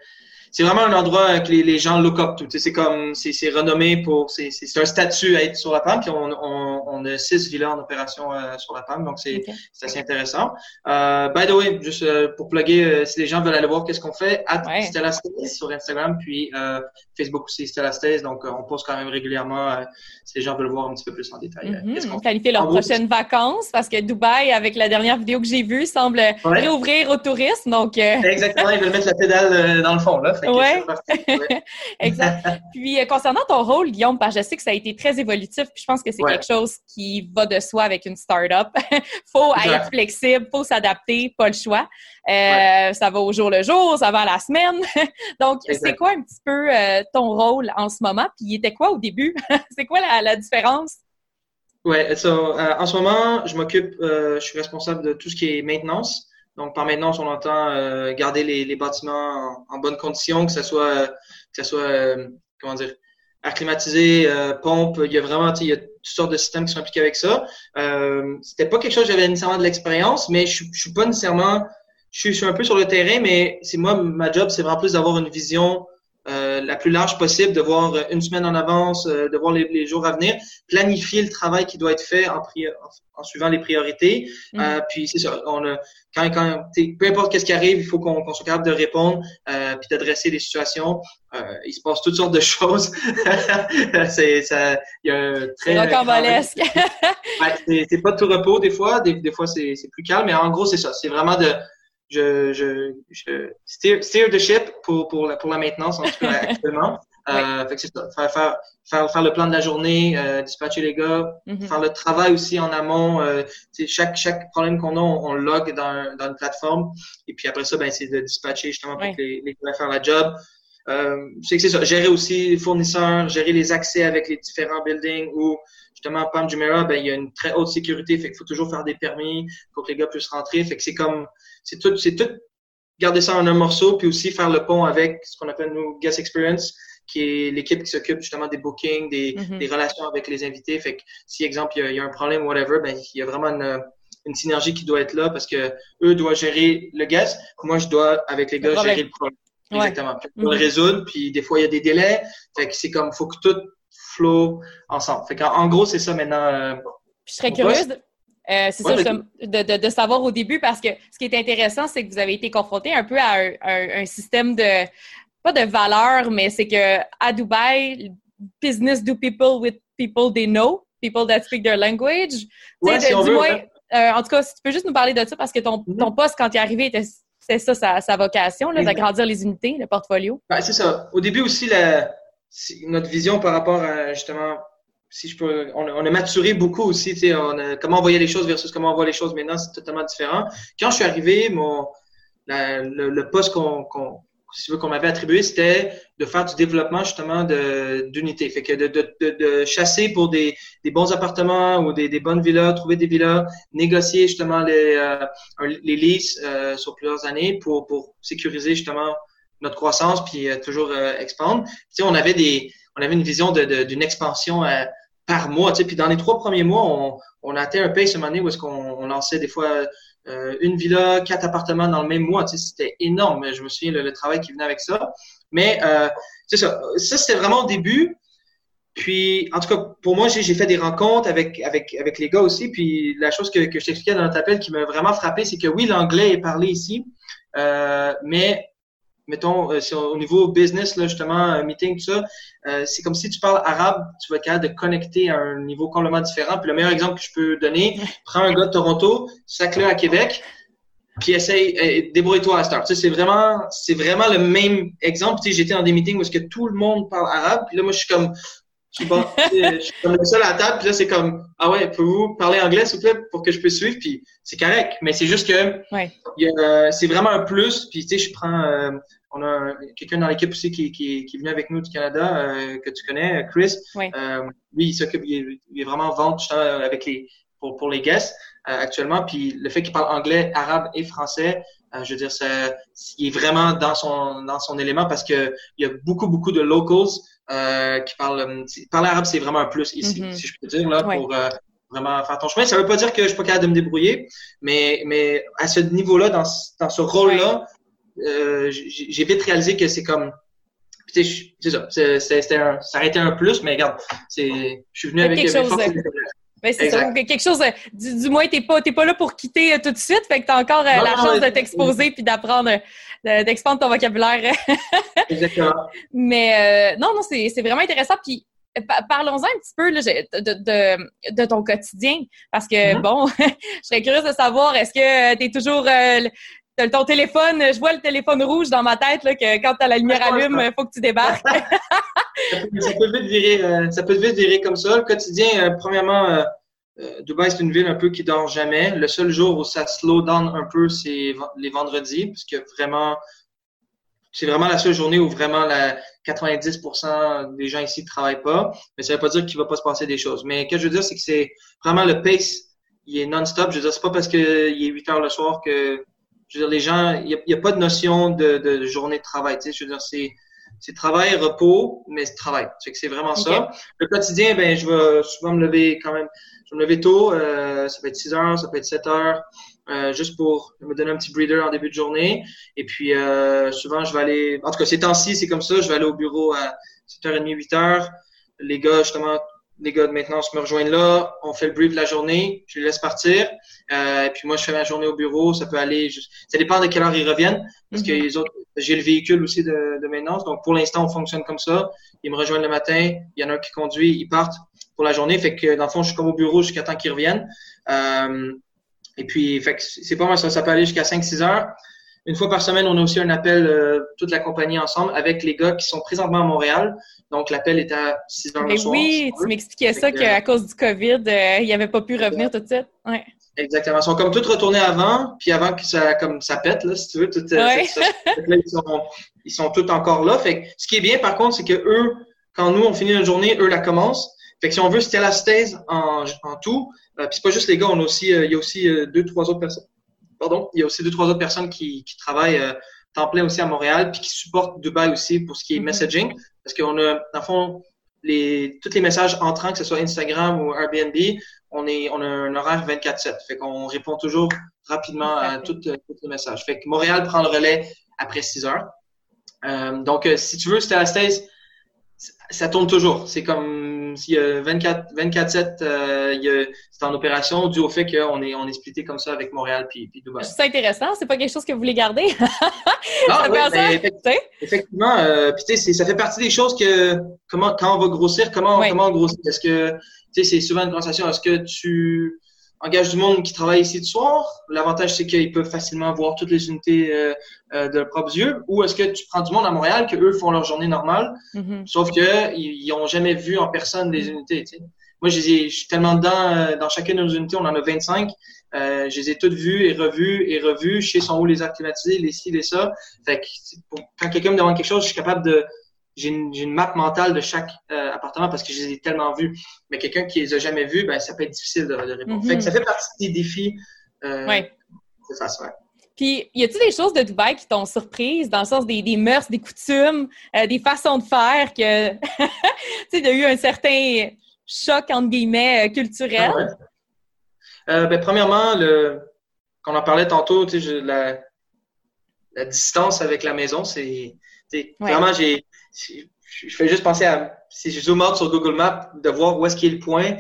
c'est vraiment un endroit que les, les gens look up to. C'est comme, c'est renommé pour, c'est un statut à être sur la PAM. Puis on, on, on a six villas en opération euh, sur la PAM, donc c'est assez intéressant. Euh, by the way, juste euh, pour plugger, euh, si les gens veulent aller voir qu'est-ce qu'on fait, at Stella sur Instagram, puis Facebook aussi Stella donc on poste quand même régulièrement si les gens veulent voir un petit peu plus en détail. Mm -hmm. Planifier leurs prochaines vacances, parce que Dubaï, avec la dernière vidéo que j'ai vue, semble réouvrir au tourisme. Donc, Exactement, ils veulent mettre la pédale dans le fond. Là. Oui, exact. Puis, euh, concernant ton rôle, Guillaume, parce que je sais que ça a été très évolutif, puis je pense que c'est quelque chose qui va de soi avec une start-up. faut être flexible, faut s'adapter, pas le choix. Euh, ça va au jour le jour, ça va à la semaine. Donc, c'est quoi un petit peu euh, ton rôle en ce moment? Puis, il était quoi au début? c'est quoi la, la différence? Oui, en ce moment, je m'occupe, je suis responsable de tout ce qui est maintenance. Donc, par maintenance, on entend euh, garder les, les bâtiments en, en, bonne condition, que ce soit, que ça soit euh, comment dire, acclimatisé, euh, pompe. Il y a vraiment, il y a toutes sortes de systèmes qui sont impliqués avec ça. Euh, C'était pas quelque chose j'avais nécessairement de l'expérience, mais je, je suis pas nécessairement, je suis, je suis, un peu sur le terrain, mais c'est moi, ma job, c'est vraiment plus d'avoir une vision euh, la plus large possible, de voir une semaine en avance, euh, de voir les, les, jours à venir, planifier le travail qui doit être fait en, en, suivant les priorités. Mm. Euh, puis c'est ça, on a, quand, quand peu importe qu'est-ce qui arrive, il faut qu'on soit capable de répondre, euh, puis d'adresser les situations. il se passe toutes sortes de choses. c'est ça, il y a un très rocambolesque. ouais, c'est pas tout repos des fois, des, des fois c'est plus calme, mais en gros c'est ça, c'est vraiment de je, je, je steer, steer the ship pour, pour, la, pour la maintenance, en tout cas actuellement. Euh, fait que c'est ça, faire, faire, faire, faire, le plan de la journée, euh, dispatcher les gars, mm-hmm. faire le travail aussi en amont. Euh, chaque, chaque problème qu'on a, on, on log dans, dans une plateforme. Et puis après ça, ben, c'est de dispatcher justement pour que les, les gars faire la job. Euh, c'est que c'est ça, gérer aussi les fournisseurs, gérer les accès avec les différents buildings ou justement, Pam Jumeirah, ben, il y a une très haute sécurité, fait qu'il faut toujours faire des permis pour que les gars puissent rentrer. Fait que c'est comme, c'est tout, c'est tout garder ça en un morceau, puis aussi faire le pont avec ce qu'on appelle nous guest experience, qui est l'équipe qui s'occupe justement des bookings, des, des, relations avec les invités. Fait que si, exemple, il y a, il y a un problème, whatever, ben, il y a vraiment une, une synergie qui doit être là parce que eux doivent gérer le guest. Moi, je dois, avec les gars, gérer le problème. Exactement. Puis on le mhm. résoudre, puis des fois, il y a des délais. Fait que c'est comme, faut que tout flow ensemble. Fait qu'en en gros, c'est ça maintenant. Euh, je serais curieuse, euh, c'est ça, de, de, savoir au début, parce que ce qui est intéressant, c'est que vous avez été confronté un peu à un, système de, pas de valeur, mais c'est que à Dubaï, business do people with people they know, people that speak their language. Ouais, si moins, euh, en tout cas, si tu peux juste nous parler de ça, parce que ton, mm-hmm. ton poste, quand tu es arrivé, c'est ça sa, sa vocation, d'agrandir les unités, le portfolio. Ben, c'est ça. Au début aussi, la, notre vision par rapport à justement si je peux, on, a maturé beaucoup aussi, tu sais, comment on voyait les choses versus comment on voit les choses maintenant, c'est totalement différent. Quand je suis arrivé, mon, le, poste qu'on, qu'on si qu'on m'avait attribué, c'était de faire du développement justement de, d'unités. Fait que de, de, de, chasser pour des, des, bons appartements ou des, des, bonnes villas, trouver des villas, négocier justement les, euh, les leases euh, sur plusieurs années pour, pour sécuriser justement notre croissance puis euh, toujours expandre. Tu sais, on avait des on avait une vision d'une expansion euh, par mois. Puis dans les trois premiers mois, on, on a atteint un pace ce moment où est-ce qu'on lançait des fois euh, une villa, quatre appartements dans le même mois. C'était énorme. Je me souviens le, travail qui venait avec ça. Mais euh, c'est ça. Ça, c'était vraiment au début. Puis, en tout cas, pour moi, j'ai fait des rencontres avec, les gars aussi. Puis, la chose que, je t'expliquais dans notre appel qui m'a vraiment frappé, c'est que oui, l'anglais est parlé ici, mais mettons, euh, au niveau business, là, justement, meeting, tout ça, euh, c'est comme si tu parles arabe, tu vas être capable de connecter à un niveau complètement différent. Puis le meilleur exemple que je peux donner, prends un gars de Toronto, sac-le à Québec, puis essaye, euh, débrouille-toi à Star. Tu sais, c'est vraiment, c'est vraiment le même exemple. Tu sais, j'étais dans des meetings où est-ce que tout le monde parle arabe, puis là, moi, je suis comme, je suis, pas, je suis comme le seul à la table, puis là, c'est comme, ah ouais, pouvez-vous parler anglais, s'il vous plaît, pour que je puisse suivre, puis c'est correct. Mais c'est juste que, ouais. c'est vraiment un plus, puis tu sais, je prends, on a quelqu'un dans l'équipe aussi qui, qui, qui, est venu avec nous du Canada, euh, que tu connais, Chris. Oui. Euh, lui, il s'occupe, il, est vraiment vente avec les, pour, pour les guests euh, actuellement. Puis le fait qu'il parle anglais, arabe et français, euh, je veux dire, ça, il est vraiment dans son, dans son élément parce que il y a beaucoup, beaucoup de locals qui parlent. Parler arabe, c'est vraiment un plus ici, mm-hmm. si je peux dire, là, pour vraiment faire ton chemin. Ça veut pas dire que je suis pas capable de me débrouiller, mais, mais à ce niveau-là, dans, dans ce rôle-là, euh, j'ai vite réalisé que c'est comme c'est ça, c'était un, ça aurait été un plus, mais regarde, c'est, je suis venu avec quelque chose. Ben, c'est ça, quelque chose, du, du moins, t'es pas, pas là pour quitter euh, tout de suite, fait que t'as encore euh, la chance de t'exposer puis d'apprendre, d'expandre ton vocabulaire. Exactement. Mais non, non, c'est vraiment intéressant. Puis parlons-en un petit peu là, de, de, de, ton quotidien. Parce que, mm-hmm. bon, je serais curieuse de savoir, est-ce que tu es toujours ton téléphone, je vois le téléphone rouge dans ma tête, là, que quand as la lumière allume, il faut que tu débarques. ça, peut, vite virer, euh, ça peut vite virer comme ça. Le quotidien, euh, premièrement, euh, Dubaï, c'est une ville un peu qui dort jamais. Le seul jour où ça slow down un peu, c'est les vendredis, parce que vraiment, c'est vraiment la seule journée où vraiment la 90% des gens ici ne travaillent pas. Mais ça ne veut pas dire qu'il ne va pas se passer des choses. Mais ce que je veux dire, c'est que c'est vraiment le pace, il est non-stop. Je veux dire, c'est pas parce qu'il est 8 heures le soir que je veux dire, les gens, il n'y a, pas de notion de, de, journée de travail. Tu sais, je veux dire, c'est, c'est travail, repos, mais c'est travail. C'est que c'est vraiment ça. Le quotidien, ben, je vais souvent me lever quand même. Je vais me lever tôt. Euh, ça peut être 6 heures, ça peut être 7 heures, euh, juste pour me donner un petit breather en début de journée. Et puis, euh, souvent, je vais aller, en tout cas, ces temps-ci, c'est comme ça. Je vais aller au bureau à 7h30, 8h. Les gars, justement, les gars de maintenance me rejoignent là, on fait le brief de la journée, je les laisse partir, euh, et puis moi je fais ma journée au bureau, ça peut aller, ça dépend de quelle heure ils reviennent, parce que mhm. les autres, j'ai le véhicule aussi de, de maintenance, donc pour l'instant on fonctionne comme ça, ils me rejoignent le matin, il y en a un qui conduit, ils partent pour la journée, fait que dans le fond je suis comme au bureau jusqu'à temps qu'ils reviennent, euh, et puis fait que c'est pas mal ça, ça peut aller jusqu'à 5-6 heures, une fois par semaine, on a aussi un appel, euh, toute la compagnie ensemble, avec les gars qui sont présentement à Montréal. Donc, l'appel est à 6 heures le soir. Oui, tu m'expliquais ça qu'à cause du COVID, euh, ils n'avaient pas pu revenir tout de suite? Ouais. Exactement. Ils sont comme tous retournés avant, puis avant que ça, comme ça pète, là, si tu veux. Tout, euh, ouais. ils, sont, ils sont tous encore là. Fait ce qui est bien, par contre, c'est que eux, quand nous, on finit notre journée, eux la commencent. Fait que si on veut c'était la en, en tout, puis c'est pas juste les gars, on a aussi, il y a aussi deux, trois autres personnes pardon, il y a aussi deux, trois autres personnes qui, qui travaillent euh, temps plein aussi à Montréal, puis qui supportent Dubaï aussi pour ce qui est mm-hmm. messaging. Parce qu'on a, dans le fond, les, tous les messages entrants, que ce soit Instagram ou Airbnb, on, est, on a un horaire 24-7. Fait qu'on répond toujours rapidement à tous les messages. Fait que Montréal prend le relais après 6 heures. Euh, donc, euh, si tu veux, c'était à ça tourne toujours. C'est comme s'il y a 24, 24-7, euh, c'est en opération dû au fait qu'on est, on est splitté comme ça avec Montréal puis, puis Dubaï. C'est intéressant. C'est pas quelque chose que vous voulez garder? Oui, effectivement. effectivement euh, puis, ça fait partie des choses que, comment, quand on va grossir, comment, comment on grossit? Est-ce que, sais, c'est souvent une conversation. Est-ce que tu, engage du monde qui travaille ici de soir? L'avantage, c'est qu'ils peuvent facilement voir toutes les unités euh, euh, de leurs propres yeux. Ou est-ce que tu prends du monde à Montréal, que eux font leur journée normale, mm-hmm. sauf que ils n'ont jamais vu en personne des unités. Moi, je, je suis tellement dedans, euh, dans chacune de nos unités, on en a 25. Euh, je les ai toutes vues et revues et revues. Je sais où les airs climatisés, les ci, les ça. Fait que quand quelqu'un me demande quelque chose, je suis capable de j'ai une, une, map mentale de chaque euh, appartement parce que je les ai tellement vus. Mais quelqu'un qui les a jamais vus, ben, ça peut être difficile de, de répondre. Fait que ça fait partie des défis. Euh, ouais. C'est ça, ouais. Puis, y a-t-il des choses de Dubaï qui t'ont surprise, dans le sens des, des mœurs, des coutumes, euh, des façons de faire que, tu sais, il y a eu un certain choc, entre guillemets, euh, culturel? Ah euh, ben, premièrement, le, qu'on en parlait tantôt, tu sais, la, la distance avec la maison, c'est, vraiment, j'ai, je fais juste penser à, si je zoome out sur Google Maps, de voir où est-ce qu'il est le point.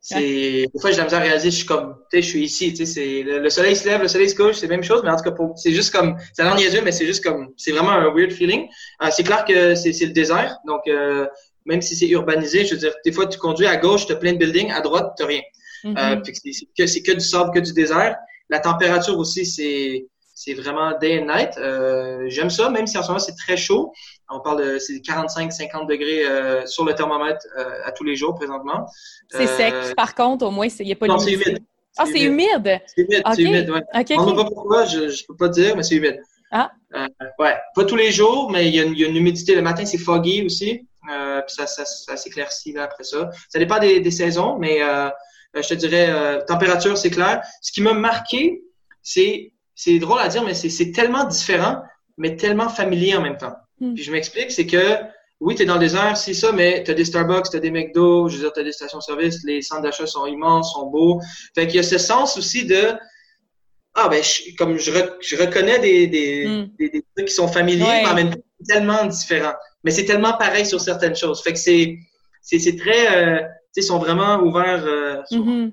C'est, des fois, j'ai la misère à réaliser, je suis comme, tu sais, je suis ici, tu sais, c'est, le, soleil se lève, le soleil se couche, c'est la même chose, mais en tout cas, c'est juste comme, c'est un niaiseux, mais c'est juste comme, c'est vraiment un weird feeling. Euh, c'est clair que c'est, le désert, donc, euh, même si c'est urbanisé, je veux dire, des fois, tu conduis à gauche, tu as plein de buildings, à droite, tu rien. Mm-hmm. euh, c'est, que, c'est que du sable, que du désert. La température aussi, c'est, c'est vraiment day and night. Euh, j'aime ça, même si en ce moment c'est très chaud. On parle de c'est 45-50 degrés euh, sur le thermomètre euh, à tous les jours présentement. C'est sec. Par contre, au moins, il n'y a pas de Non, c'est humide. Ah, c'est humide. C'est humide, c'est humide. Okay, On ne pas pourquoi, je ne peux pas dire, mais c'est humide. Ah. ouais, pas tous les jours, mais il y, a une, y a une humidité. Le matin, c'est foggy aussi. puis ça, ça, ça s'éclaircit là après ça. Ça dépend des, des saisons, mais je te dirais, température, c'est clair. Ce qui m'a marqué, c'est c'est drôle à dire, mais c'est tellement différent, mais tellement familier en même temps. Hmm. Puis je m'explique, c'est que oui, tu es dans le désert, c'est ça, mais tu as des Starbucks, tu as des McDo, je veux dire, tu as des stations-service, les centres d'achat sont immenses, sont beaux. Fait qu'il y a ce sens aussi de ah ben comme je, je reconnais des, des, hmm. des, des, trucs qui sont familiers, mais en même temps tellement différents. Mais c'est tellement pareil sur certaines choses. Fait que c'est c'est très euh, tu sais, ils sont vraiment ouverts euh, sur, mm-hmm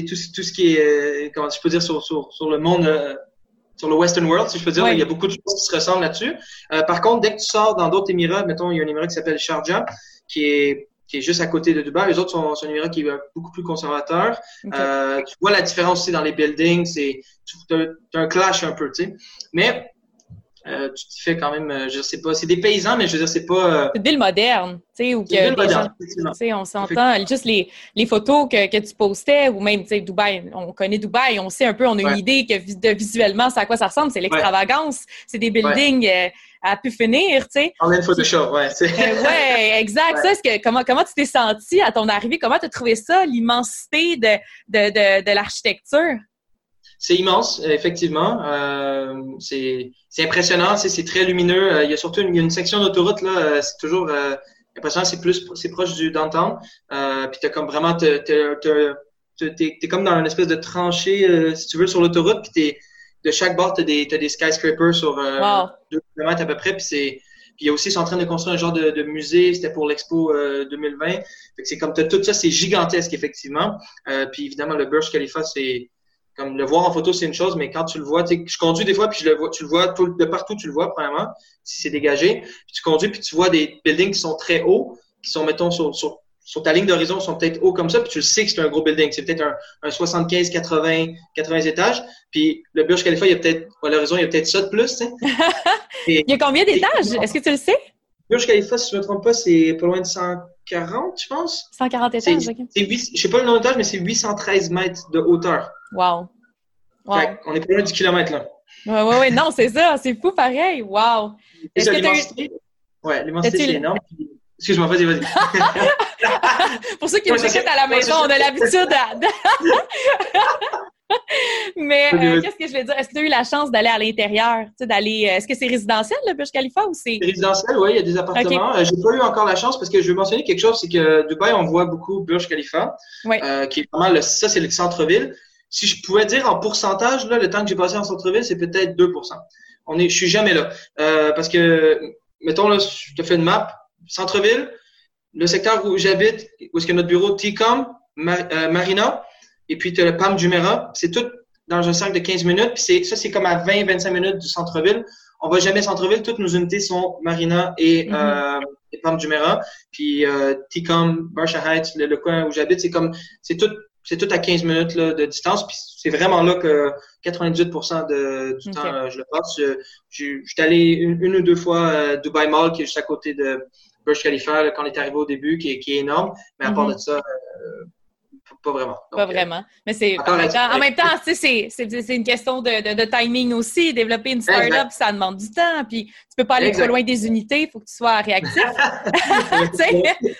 tout, tout ce qui est, euh, comment je peux dire, sur, sur, sur le monde, euh, sur le Western World, si je peux dire, il y a beaucoup de choses qui se ressemblent là-dessus. Euh, par contre, dès que tu sors dans d'autres Émirats, mettons, il y a un Émirat qui s'appelle Sharjah, qui est qui est juste à côté de Dubaï. Les autres sont, sont un Émirat qui est beaucoup plus conservateur. Euh, tu vois la différence aussi dans les buildings, c'est tu as, un clash un peu, tu sais. Mais euh, tu te fais quand même, euh, je sais pas, c'est des paysans, mais je veux dire, c'est pas. Euh, c'est une ville moderne, tu sais, où que. sais, on s'entend. Juste les, les photos que, que tu postais, ou même, tu sais, Dubaï, on connaît Dubaï, on sait un peu, on a une idée que de, visuellement, c'est à quoi ça ressemble, c'est l'extravagance, c'est des buildings à pu finir, tu sais. En une Photoshop, ouais. ouais, exact. Ça, que, comment, comment tu t'es senti à ton arrivée? Comment tu as trouvé ça, l'immensité de, de, de, de l'architecture? C'est immense, effectivement. Euh, c'est impressionnant, c'est très lumineux. Euh, il y a surtout une, une section d'autoroute là, euh, c'est toujours euh, impressionnant. C'est plus, c'est proche du downtown. Euh, puis t'as comme vraiment, t'es es, comme dans une espèce de tranchée, si tu veux, sur l'autoroute. Puis t'es de chaque bord, t'as des, as des skyscrapers sur wow. deux kilomètres à peu près. Puis c'est puis il y a aussi, ils sont en train de construire un genre de, de musée, c'était pour l'Expo 2020. Fait que c'est comme tout ça, c'est gigantesque, effectivement. Euh, puis évidemment, le Burj Khalifa, c'est comme le voir en photo, c'est une chose, mais quand tu le vois, je conduis des fois, puis je le vois, tu le vois tout, de partout, tu le vois, premièrement, si c'est dégagé. Puis tu conduis, puis tu vois des buildings qui sont très hauts, qui sont, mettons, sur, sur, sur ta ligne d'horizon, sont peut-être hauts comme ça, puis tu le sais que c'est un gros building. C'est peut-être un, un 75, 80, 80 étages. Puis le Burj Khalifa, il y a peut-être, à l'horizon, il y a peut-être ça de plus, il y a combien d'étages? Est-ce que tu le sais? Burj Khalifa, si je ne me trompe pas, c'est pas loin de 140, je pense. 140 étages, ok. Je sais pas le nombre d'étages, mais c'est 813 mètres de hauteur. Wow. wow. on est pas loin du kilomètre, là. Ouais, ouais, ouais. Non, c'est ça. C'est fou pareil. Wow. Est-ce que l'immensité, ouais, l'immensité, c'est énorme. Excuse-moi, vas-y, vas-y. Pour ceux qui nous écoutent à la maison, on a l'habitude Mais euh, qu'est-ce que je vais dire? Est-ce que tu as eu la chance d'aller à l'intérieur? d'aller. Euh, est-ce que c'est résidentiel, le Burj Khalifa, ou c'est. Résidentiel, oui, il y a des appartements. Je j'ai pas eu encore la chance parce que je veux mentionner quelque chose, c'est que Dubaï, on voit beaucoup Burj Khalifa, qui est vraiment le, ça, c'est le centre-ville. Si je pouvais dire en pourcentage, là, le temps que j'ai passé en centre-ville, c'est peut-être 2 On est, je suis jamais là. parce que, mettons, là, je te fais une map, centre-ville, le secteur où j'habite, où est-ce que notre bureau, TICOM, euh, Marina, et puis tu as le PAM Jumeirah. C'est tout dans un cercle de 15 minutes. Puis ça, c'est comme à 20-25 minutes du centre-ville. On va jamais centre-ville. Toutes nos unités sont Marina et, mm-hmm. euh, et PAM Jumeirah. Puis euh, TICOM, Barsha Heights, le, coin où j'habite, c'est comme c'est tout c'est tout à 15 minutes là, de distance. Puis c'est vraiment là que 98% de, du temps euh, je le passe. Je, je, suis allé une, ou deux fois à Dubai Mall, qui est juste à côté de Burj Khalifa, quand on est arrivé au début, qui est, qui est énorme. Mais à part mm-hmm. de ça, euh, pas vraiment. pas vraiment. Mais c'est en, même temps, en même temps, c'est une question de, de, timing aussi. Développer une startup, ça demande du temps. Puis tu peux pas aller trop loin des unités, il faut que tu sois réactif.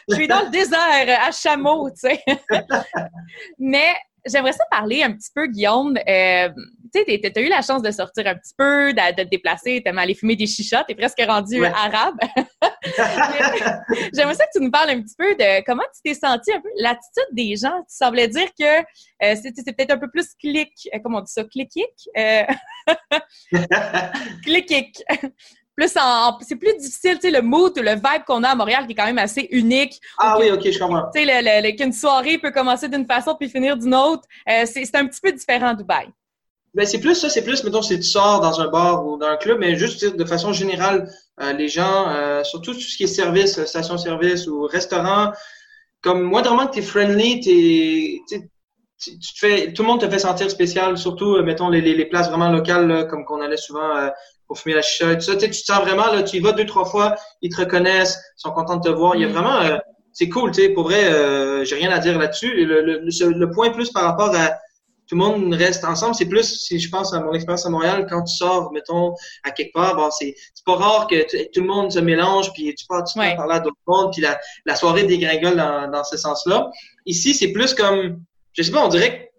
je suis dans le désert à chameau, tu sais. Mais j'aimerais ça parler un petit peu, Guillaume. Euh, tu sais, tu as eu la chance de sortir un petit peu, de, te déplacer, tu aller fumer des chichotes, tu presque rendu arabe. j'aimerais ça que tu nous parles un petit peu de comment tu t'es senti un peu, l'attitude des gens. Tu semblais dire que euh, c'est peut-être un peu plus clic, euh, comment on dit ça, cliquique? Euh... cliquique plus en, c'est plus difficile, tu sais, le mood, le vibe qu'on a à Montréal qui est quand même assez unique. Ah oui, ok, je comprends. Tu sais, qu'une soirée peut commencer d'une façon puis finir d'une autre, euh, c'est un petit peu différent à Dubaï. Ben, c'est plus ça, c'est plus, mettons, si tu sors dans un bar ou dans un club, mais juste de façon générale, euh, les gens, euh, surtout tout ce qui est service, station-service ou restaurant, comme moindrement que tu es friendly, t'es, tu, tu fais, tout le monde te fait sentir spécial, surtout, mettons, les, les, places vraiment locales, comme qu'on allait souvent pour fumer la chicha, tout ça. Tu, te sens vraiment, là, tu y vas deux, trois fois, ils te reconnaissent, ils sont contents de te voir. Il y a mm. vraiment, euh, c'est cool, tu sais, pour vrai, euh, j'ai rien à dire là-dessus. Le, le, le, point plus par rapport à tout le monde reste ensemble, c'est plus, si je pense à mon expérience à Montréal, quand tu sors, mettons, à quelque part, bon, c'est, c'est pas rare que tout le monde se mélange, puis tu pars, tu ouais. parler à d'autres mondes, puis la, la soirée dégringole dans, dans ce sens-là. Ici, c'est plus comme, je sais pas, on dirait que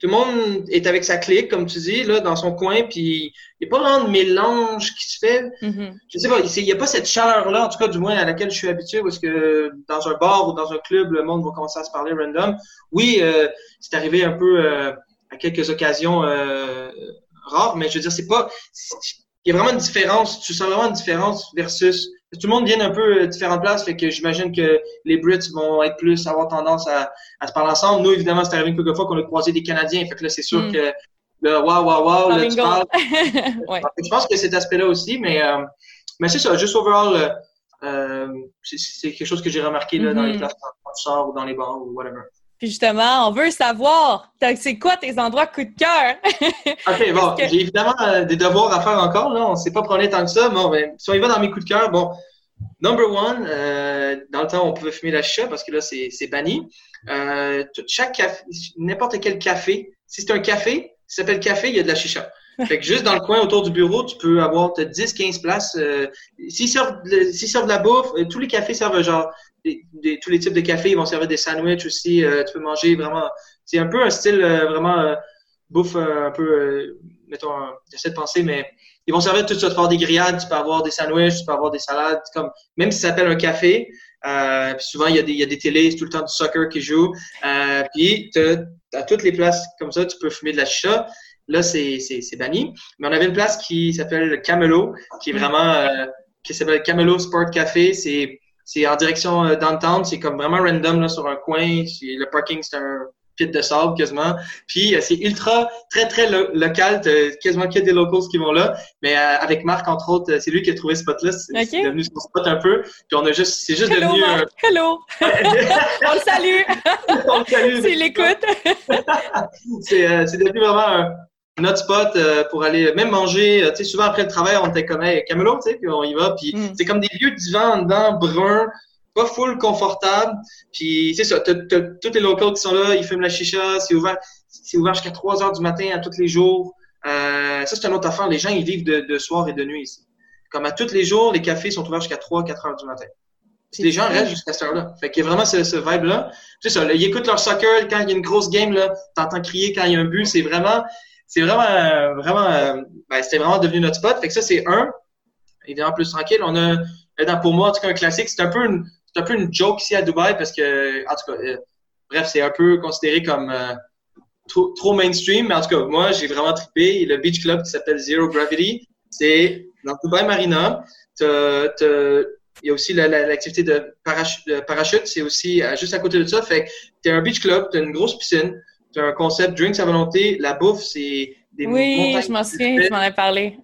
tout le monde est avec sa clique, comme tu dis, là, dans son coin, puis il n'y a pas vraiment de mélange qui se fait. Mm-hmm. Je sais pas, il n'y a pas cette chaleur-là, en tout cas, du moins, à laquelle je suis habitué, parce que dans un bar ou dans un club, le monde va commencer à se parler random. Oui, euh, c'est arrivé un peu euh, à quelques occasions euh, rares, mais je veux dire, c'est pas... Il y a vraiment une différence, tu sens vraiment une différence versus tout le monde vient un peu euh, différentes places, fait que j'imagine que les Brits vont être plus avoir tendance à, à se parler ensemble. Nous, évidemment, c'est arrivé quelques fois qu'on a croisé des Canadiens, fait que là, c'est sûr mm. que le wow, wow, wow, là, tu parles. ouais. Je pense que cet aspect-là aussi, mais, euh, mais c'est ça, juste overall, euh, euh c'est quelque chose que j'ai remarqué là, dans les mm-hmm. places quand tu sors ou dans les bars ou whatever. Puis justement, on veut savoir, c'est quoi tes endroits coup de cœur? OK, bon, j'ai évidemment euh, des devoirs à faire encore, là. On ne sait pas prendre tant que ça. Bon, ben, si on y va dans mes coups de cœur, bon, number one, euh, dans le temps, on pouvait fumer la chicha parce que là, c'est banni. Euh, chaque café, n'importe quel café, si c'est un café, ça s'appelle café, il y a de la chicha. Fait que juste dans le coin autour du bureau, tu peux avoir 10-15 places. Euh, S'ils servent, servent de la bouffe, euh, tous les cafés servent genre des, tous les types de cafés. Ils vont servir des sandwichs aussi. Euh, tu peux manger vraiment. C'est un peu un style euh, vraiment bouffe un peu. mettons, j'essaie de penser, mais ils vont servir tout ça. Tu peux avoir des grillades, tu peux avoir des sandwichs, tu peux avoir des salades. Comme même si ça s'appelle un café. puis souvent il y a des il y a des télés, tout le temps du soccer qui joue. puis à toutes les places comme ça, tu peux fumer de la chicha. Là, c'est banni. Mais on avait une place qui s'appelle Camelo, qui est vraiment, euh, qui s'appelle Camelo Sport Café. C'est c'est en direction euh, downtown. C'est comme vraiment random là, sur un coin. Le parking, c'est un pit de sable quasiment. Puis euh, c'est ultra, très, très local. quasiment qu'il y a des locals qui vont là. Mais avec Marc, entre autres, c'est lui qui a trouvé ce spot-là. C'est devenu son spot un peu. Puis on a juste, c'est juste Hello, devenu... Marc. Hello! on le salue! on le salue! S'il écoute! c'est devenu vraiment un notre spot euh, pour aller même manger. Euh, tu sais, souvent après le travail, on était comme hey, Camelot, tu sais, puis on y va. Puis mm. c'est comme des vieux divans dedans, bruns, pas full confortable. Puis c'est ça, tous les locaux qui sont là, ils fument la chicha, c'est ouvert, c'est ouvert jusqu'à 3 heures du matin à tous les jours. Euh, ça, c'est un autre affaire. Les gens, ils vivent de, de soir et de nuit ici. Comme à tous les jours, les cafés sont ouverts jusqu'à 3, 4 heures du matin. les gens restent jusqu'à cette heure-là. Fait qu'il y a vraiment ce, ce vibe-là. C'est ça, ils écoutent leur soccer quand il y a une grosse game, là, t'entends crier quand il y a un but. C'est vraiment, c'est vraiment, vraiment, euh, ben, c'était vraiment devenu notre spot. Fait que ça, c'est un. Évidemment, plus tranquille. On a, pour moi, en tout cas, un classique. C'est un peu une, c'est un peu une joke ici à Dubaï parce que, en tout cas, euh, bref, c'est un peu considéré comme euh, trop, trop, mainstream. Mais en tout cas, moi, j'ai vraiment trippé. Le beach club qui s'appelle Zero Gravity, c'est dans Dubai Marina. Il y a aussi l'activité de, parachute, c'est aussi euh, juste à côté de ça. Fait que t'es un beach club, t'as une grosse piscine, t'as un concept drinks à volonté, la bouffe, c'est des Oui, je m'en souviens, tu m'en as parlé.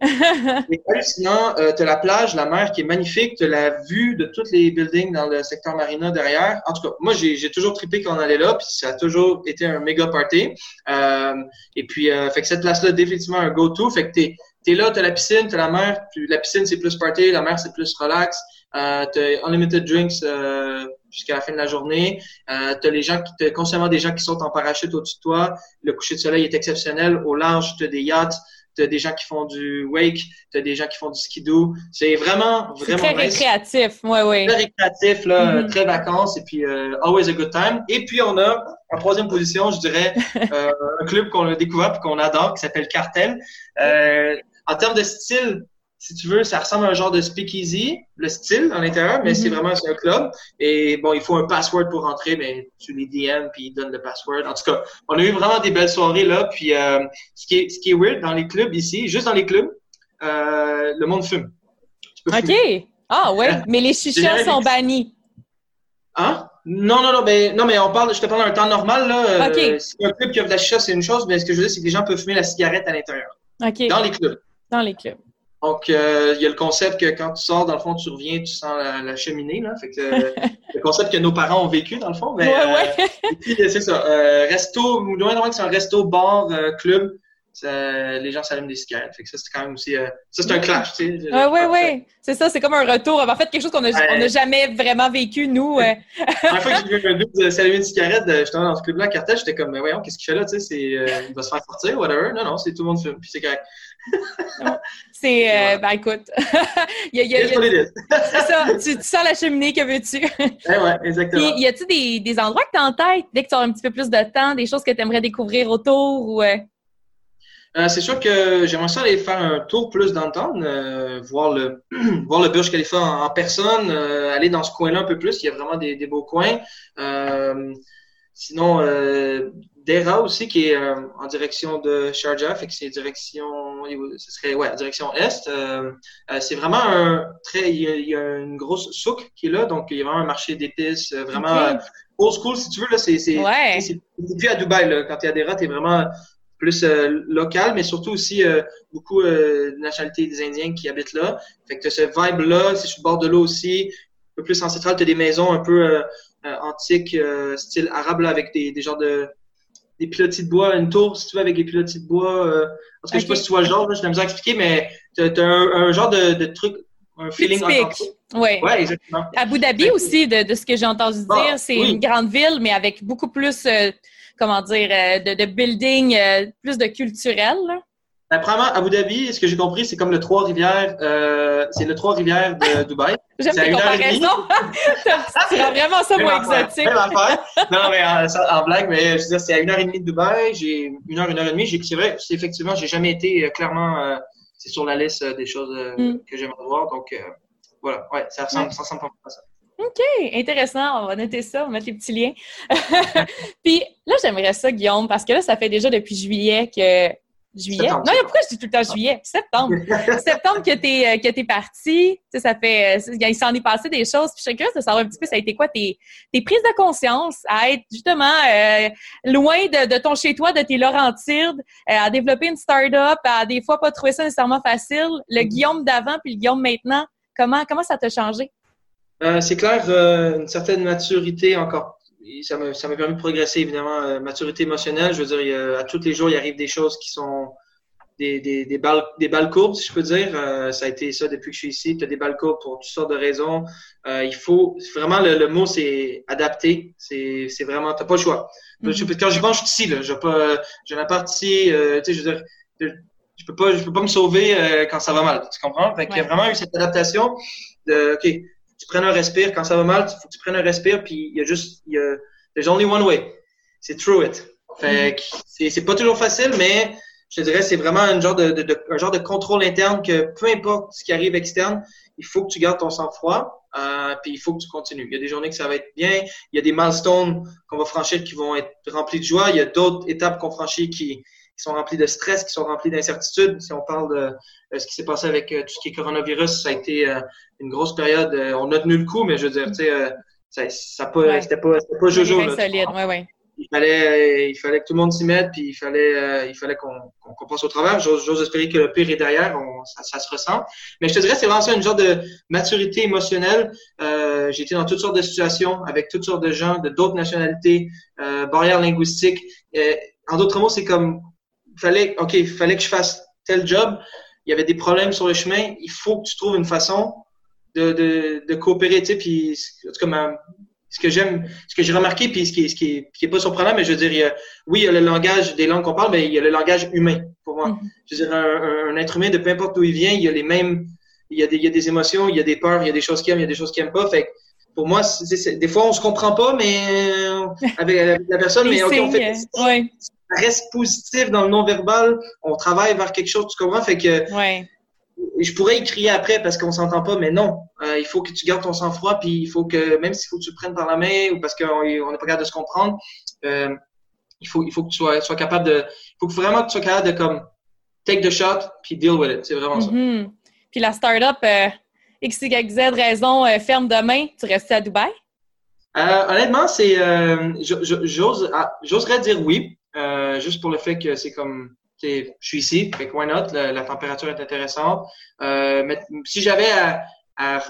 Sinon, euh, t'as la plage, la mer qui est magnifique, t'as la vue de tous les buildings dans le secteur marina derrière. En tout cas, moi, j'ai toujours trippé quand on allait là, puis ça a toujours été un méga party. Euh, et puis, euh, fait que cette place-là, définitivement un go-to. Fait que t'es es là, t'as la piscine, t'as la mer. La piscine, c'est plus party, la mer, c'est plus relax. Euh, t'as unlimited drinks euh, jusqu'à la fin de la journée. Euh, t'as les gens qui, t'as constamment des gens qui sont en parachute au-dessus de toi. Le coucher de soleil est exceptionnel. Au large, t'as des yachts. T'as des gens qui font du wake, t'as des gens qui font du skidoo. C'est vraiment, vraiment très récréatif, ouais, ouais. Très récréatif, là, mm-hmm. très vacances et puis euh, always a good time. Et puis on a en troisième position, je dirais, euh, un club qu'on a découvert et qu'on adore qui s'appelle Cartel. Euh, en termes de style, si tu veux, ça ressemble à un genre de speakeasy, le style à l'intérieur, mais c'est mhm. vraiment un club. Et bon, il faut un password pour rentrer, mais tu les DM puis ils donnent le password. En tout cas, on a eu vraiment des belles soirées là. Puis euh, ce qui est ce qui est weird dans les clubs ici, juste dans les clubs, euh, le monde fume. Ok. Ah ouais, mais les chichas sont bannis. Hein? Non, non, non, mais non, mais on parle, je te parle d'un temps normal là. Euh, si un club qui offre de la chicha, c'est une chose, mais ce que je veux dire, c'est que les gens peuvent fumer la cigarette à l'intérieur. Ok. Dans les clubs. Dans les clubs. Donc, euh, il y a le concept que quand tu sors, dans le fond, tu reviens, tu sens la, cheminée. Là. Fait que, euh, le concept que nos parents ont vécu, dans le fond. Mais, ouais, euh, c'est ça. resto, loin de que c'est un resto, bar, club. les gens s'allument des cigarettes. Fait que ça, c'est quand même aussi. ça, c'est un clash, tu sais. Oui, oui, oui. C'est ça, c'est comme un retour. En fait, quelque chose qu'on n'a jamais vraiment vécu, nous. la première fois que j'ai vu un dude s'allumer une cigarette, j'étais dans ce club-là, cartel, j'étais comme, mais voyons, qu'est-ce qu'il fait là, tu sais, il va se faire sortir, whatever. Non, non, c'est tout le monde fume, puis c'est correct. C'est, euh, ben écoute, il y a, c'est ça, tu, sens la cheminée, que veux-tu? ouais, ouais, exactement. y a-tu des, des endroits que tu as en tête, dès que tu as un petit peu plus de temps, des choses que tu aimerais découvrir autour ou... Euh? Euh, c'est sûr que j'aimerais ça aller faire un tour plus dans le temps, voir le voir le Burj Khalifa en, personne, aller dans ce coin-là un peu plus. Il y a vraiment des, des beaux coins. sinon, Dera aussi, qui est euh, en direction de Sharjah, fait que c'est direction, ce serait, ouais, direction est. Euh, euh, c'est vraiment un très, il y, a, une grosse souk qui est là, donc il y a vraiment un marché d'épices, vraiment old school, si tu veux, là, c'est, c'est, ouais. c'est, plus à Dubaï, là, quand tu es à Dera, t'es vraiment plus local, mais surtout aussi beaucoup de nationalités des Indiens qui habitent là. Fait que ce vibe-là, c'est sur le bord de l'eau aussi, un peu plus en centrale, tu as des maisons un peu antiques, style arabe, là, avec des, des genres de des pilotis de bois, une tour, si tu veux, avec des pilotis de bois. Euh, parce que je sais pas si tu vois le genre, je t'aime à expliquer, mais tu as, un, genre de, de, truc, un feeling Oui. Ouais, exactement. Abu Dhabi aussi, de, de ce que j'ai entendu dire, ah, c'est une grande ville, mais avec beaucoup plus, euh, comment dire, euh, de, de building, euh, plus de culturel. Là. Apparemment, Abu Dhabi, ce que j'ai compris, c'est comme le Trois-Rivières, euh, c'est le Trois-Rivières de Dubaï. J'aime tes comparaisons. rends vraiment ça moins exotique. Non, mais en, en, blague, mais je veux dire, c'est à une heure et demie de Dubaï. J'ai une heure, une heure et demie. C'est vrai, effectivement, j'ai jamais été euh, clairement, euh, c'est sur la liste des choses mm. que j'aimerais voir. Donc, voilà, ouais, ça ressemble, ça ressemble pas à ça. OK, intéressant. On va noter ça, on va mettre les petits liens. Puis là, j'aimerais ça, Guillaume, parce que là, ça fait déjà depuis juillet que Juillet? non, pourquoi je dis tout le temps juillet? Septembre. Septembre que t'es euh, que t'es parti. Tu sais, ça fait. Euh, il s'en est passé des choses. Puis je suis curieuse de savoir un petit peu, ça a été quoi tes, tes prises de conscience à être justement euh, loin de, de, ton chez-toi, de tes Laurentides, à développer une start-up, à des fois pas trouver ça nécessairement facile. Le mm-hmm. Guillaume d'avant puis le Guillaume maintenant, comment, comment ça t'a changé? C'est clair, une certaine maturité encore ça m'a ça permis de progresser, évidemment. Euh, maturité émotionnelle, je veux dire, à tous les jours, il arrive des choses qui sont des, des, des, balles, des balles courbes, si je peux dire. Euh, ça a été ça depuis que je suis ici. Tu as des balles courbes pour toutes sortes de raisons. Euh, il faut, vraiment, le, mot, c'est adapter. C'est vraiment, t'as pas le choix. Mm-hmm. Quand je pense, je suis ici, là. J'ai pas, j'ai un appart ici, tu sais, je veux dire, je peux pas, je peux pas me sauver quand ça va mal. Tu comprends? Fait qu'il y a vraiment eu cette adaptation de, OK, tu prennes un respire. Quand ça va mal, il faut que tu prennes un respire, puis il y a juste, il y a, there's only one way. C'est through it. Fait que c'est pas toujours facile, mais je te dirais, c'est vraiment un genre de, de, un genre de contrôle interne que peu importe ce qui arrive externe, il faut que tu gardes ton sang-froid, euh, puis il faut que tu continues. Il y a des journées que ça va être bien, il y a des milestones qu'on va franchir qui vont être remplis de joie, il y a d'autres étapes qu'on franchit qui, qui sont remplies de stress, qui sont remplies d'incertitude. Si on parle de euh, ce qui s'est passé avec euh, tout ce qui est coronavirus, ça a été euh, une grosse période. on a tenu le coup, mais je veux dire, tu sais, ça, ça pas, c'était pas, c'était pas jojo. Là, solide, ouais, ouais il fallait, il fallait que tout le monde s'y mette, puis il fallait, euh, il fallait qu'on qu'on passe au travail. J'ose espérer que le pire est derrière, on, ça, ça, se ressent. Mais je te dirais, c'est vraiment ça, une genre de maturité émotionnelle. Euh, J'ai été dans toutes sortes de situations, avec toutes sortes de gens, de d'autres nationalités, euh, barrières linguistiques. en d'autres mots, c'est comme, fallait, OK, il fallait que je fasse tel job. Il y avait des problèmes sur le chemin. Il faut que tu trouves une façon de, de, de coopérer, tu sais, puis, en tout cas, ce que j'aime, ce que j'ai remarqué, puis ce qui, est, ce qui est, qui est pas surprenant, mais je veux dire, oui, il y a le langage des langues qu'on parle, mais il y a le langage humain pour moi. Mm-hmm. Je veux dire, un, être humain, de peu importe d'où il vient, il y a les mêmes, il y a des, il y a des émotions, il y a des peurs, il y a des choses qu'il aime, il y a des choses qu'il aime pas. Fait pour moi, des fois, on se comprend pas, mais euh, avec, la personne, mais on fait, ouais. ça reste positif dans le non-verbal. On travaille vers quelque chose, tu comprends? Fait que, ouais je pourrais y crier après parce qu'on s'entend pas, mais non. Euh, il faut que tu gardes ton sang-froid, puis il faut que, même s'il faut que tu le prennes par la main ou parce qu'on n'est pas capable de se comprendre, euh, il faut, il faut que tu sois, sois capable de, il faut que vraiment que tu sois capable de comme take the shot puis deal with it. C'est vraiment ça. Mm-hmm. Puis la startup euh, X, Y, Z raison euh, ferme demain, tu restes à Dubaï? Euh, honnêtement, c'est, j'ose, ah, j'oserais dire oui, juste pour le fait que c'est comme je suis ici, fait why not? La, température est intéressante. Euh, mais si j'avais à,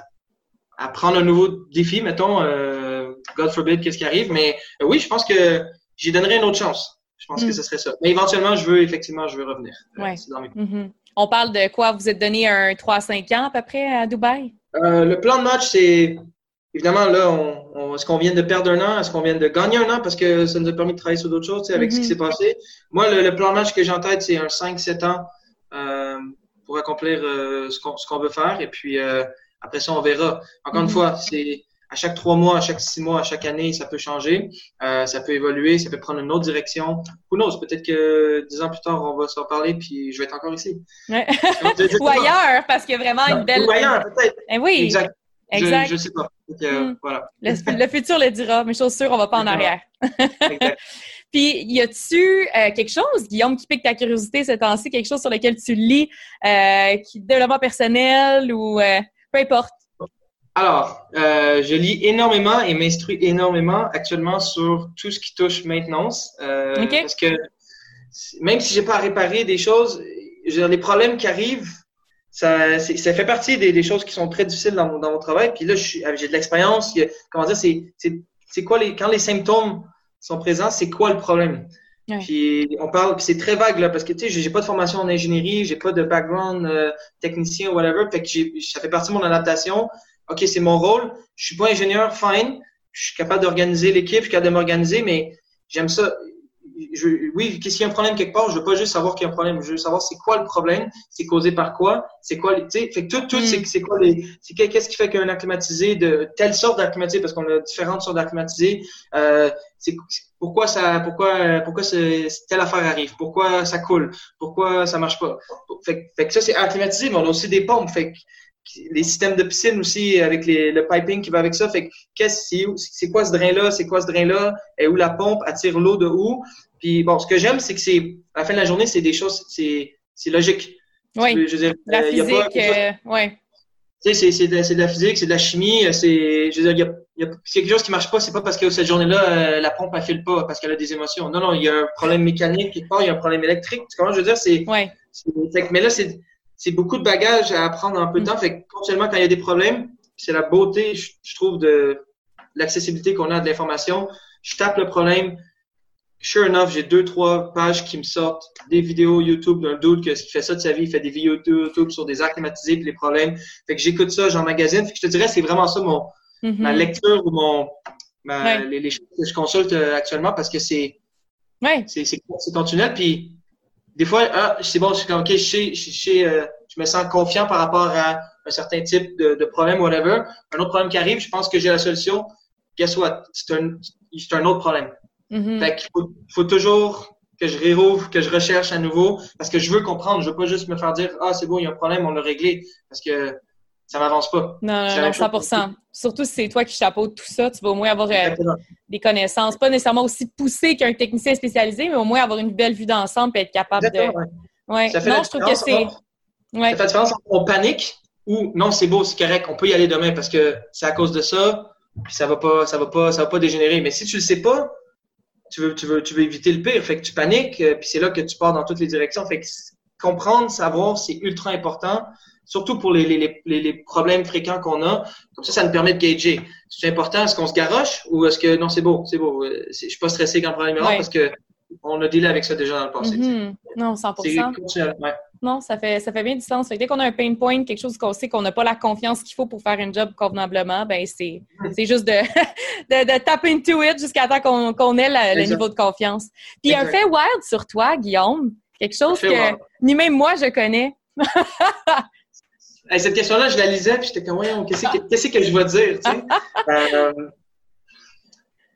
à, prendre un nouveau défi, mettons, euh, God forbid, qu'est-ce qui arrive, mais euh, oui, je pense que j'y donnerais une autre chance. Je pense que mm. ce serait ça. Mais éventuellement, je veux, effectivement, je veux revenir. Ouais. Mm-hmm. On parle de quoi? Vous êtes donné un 3-5 ans à peu près à Dubaï? le plan de match, c'est évidemment, là, on, est-ce qu'on vient de perdre un an? Est-ce qu'on vient de gagner un an? Parce que ça nous a permis de travailler sur d'autres choses, avec ce qui mm-hmm. s'est passé. Moi, le, plan de match que j'ai en tête, c'est un 5-7 ans euh, pour accomplir euh, ce qu'on veut faire. Et puis, euh, après ça, on verra. Encore une mm-hmm. fois, c'est à chaque trois mois, à chaque six mois, à chaque année, ça peut changer, ça peut évoluer, ça peut prendre une autre direction. Who knows? Peut-être que dix ans plus tard, on va s'en parler, puis je vais être encore ici. Ou ailleurs, parce qu'il y a vraiment une belle... Ou ailleurs, peut-être. Eh oui. Exact. Exact. Je, ne sais pas. Hmm. voilà. le, futur le dira, mais chose sûre, on va pas en arrière. Puis, y a-tu euh, quelque chose, Guillaume, qui pique ta curiosité ces temps-ci, quelque chose sur lequel tu lis, euh, qui développement personnel ou euh, peu importe? Alors, euh, je lis énormément et m'instruis énormément actuellement sur tout ce qui touche maintenance. Parce que même si j'ai pas à réparer des choses, les problèmes qui arrivent, ça, ça fait partie des, des, choses qui sont très difficiles dans mon, dans mon travail. Puis là, j'ai de l'expérience. Comment dire, c'est quoi les quand les symptômes sont présents, c'est quoi le problème? Puis on parle, c'est très vague là parce que tu sais, j'ai pas de formation en ingénierie, j'ai pas de background euh, technicien ou whatever. Fait que ça fait partie de mon adaptation. Ok, c'est mon rôle. Je suis pas ingénieur, fine. Je suis capable d'organiser l'équipe, je suis capable de m'organiser, mais j'aime ça. Je, oui, qu'est-ce qu'il y a un problème quelque part, je veux pas juste savoir qu'il y a un problème, je veux savoir c'est quoi le problème, c'est causé par quoi, c'est quoi, tu sais, fait que tout, tout, c'est, c'est quoi les, c'est qu'est-ce qui fait qu'un acclimatisé de telle sorte d'acclimatisé, parce qu'on a différentes sortes d'acclimatisés, euh, c'est pourquoi ça, pourquoi, pourquoi telle affaire arrive, pourquoi ça coule, pourquoi ça marche pas? Fait, fait que ça, c'est acclimatisé, mais on a aussi des pompes, fait que les systèmes de piscine aussi avec les, le piping qui va avec ça. Fait qu'est-ce c'est quoi ce drain-là, c'est quoi ce drain-là, et où la pompe attire l'eau de où. Puis bon, ce que j'aime, c'est que c'est à la fin de la journée, c'est des choses, c'est c'est logique. Oui. Je veux dire, la euh, physique, euh, ouais. Tu sais, c'est de, de, la physique, c'est de la chimie. C'est, je veux dire, y a, y a quelque chose qui marche pas, c'est pas parce que cette journée-là, euh, la pompe elle file pas parce qu'elle a des émotions. Non, non, il y a un problème mécanique quelque part, il y a un problème électrique. Tu comprends? Je veux dire, c'est. Ouais. Mais là, c'est c'est beaucoup de bagages à apprendre en peu de mm. temps. Fait que, quand il y a des problèmes, c'est la beauté, je, trouve, de l'accessibilité qu'on a de l'information. Je tape le problème. Sure enough, j'ai deux, trois pages qui me sortent des vidéos YouTube d'un doute que ce qui fait ça de sa vie, il fait des vidéos YouTube sur des actes climatisés et les problèmes. Fait que j'écoute ça, j'emmagasine. Fait que je te dirais, c'est vraiment ça mon, mm-hmm. ma lecture ou mon, les, choses que je consulte euh, actuellement parce que c'est, ouais. c'est, c'est. Puis, des fois, ah, c'est bon, je suis comme, OK, je, sais, je, sais, euh, je me sens confiant par rapport à un certain type de, de problème, whatever, un autre problème qui arrive, je pense que j'ai la solution. Guess what? C'est un, c'est un autre problème. Mhm. Fait qu'il faut, faut toujours que je réouvre, que je recherche à nouveau, parce que je veux comprendre. Je veux pas juste me faire dire, ah, c'est bon, il y a un problème, on l'a réglé, parce que ça m'avance pas. Non, non, non, même chose. 100 Surtout si c'est toi qui chapeaute tout ça, tu vas au moins avoir euh, des connaissances, pas nécessairement aussi poussées qu'un technicien spécialisé, mais au moins avoir une belle vue d'ensemble et être capable de. Exactement, ouais. Ouais. Ça fait Non, la je trouve que différence c'est. entre- Ouais. Ça fait la différence entre on panique ou non, c'est beau, c'est correct, on peut y aller demain parce que c'est à cause de ça, puis ça va pas, ça va pas, ça va pas dégénérer. Mais si tu le sais pas, tu veux, tu veux, tu veux éviter le pire. Fait que tu paniques, euh, puis c'est là que tu pars dans toutes les directions. Fait que comprendre, savoir, c'est ultra important, surtout pour les, les, les- problèmes fréquents qu'on a. Comme ça, ça nous permet de gager. C'est important, est-ce qu'on se garoche ou est-ce que non, c'est beau, c'est beau. euh, Je suis pas stressé quand le problème est Ouais. parce que on a dealé avec ça déjà dans le passé. Mhm. Non, 100 C'est continuel, ouais. Non, ça fait, ça fait bien du sens. Dès qu'on a un pain point, quelque chose qu'on sait qu'on n'a pas la confiance qu'il faut pour faire un job convenablement, ben c'est Mm. juste de, de, de tap into it jusqu'à temps qu'on qu'on ait la- le niveau de confiance. Puis un fait wild sur toi, Guillaume, quelque chose que wild. ni même moi je connais. Hey, cette question-là, je la lisais, puis j'étais comme, voyons, qu'est-ce que, qu'est-ce que je vais dire, tu sais? Euh,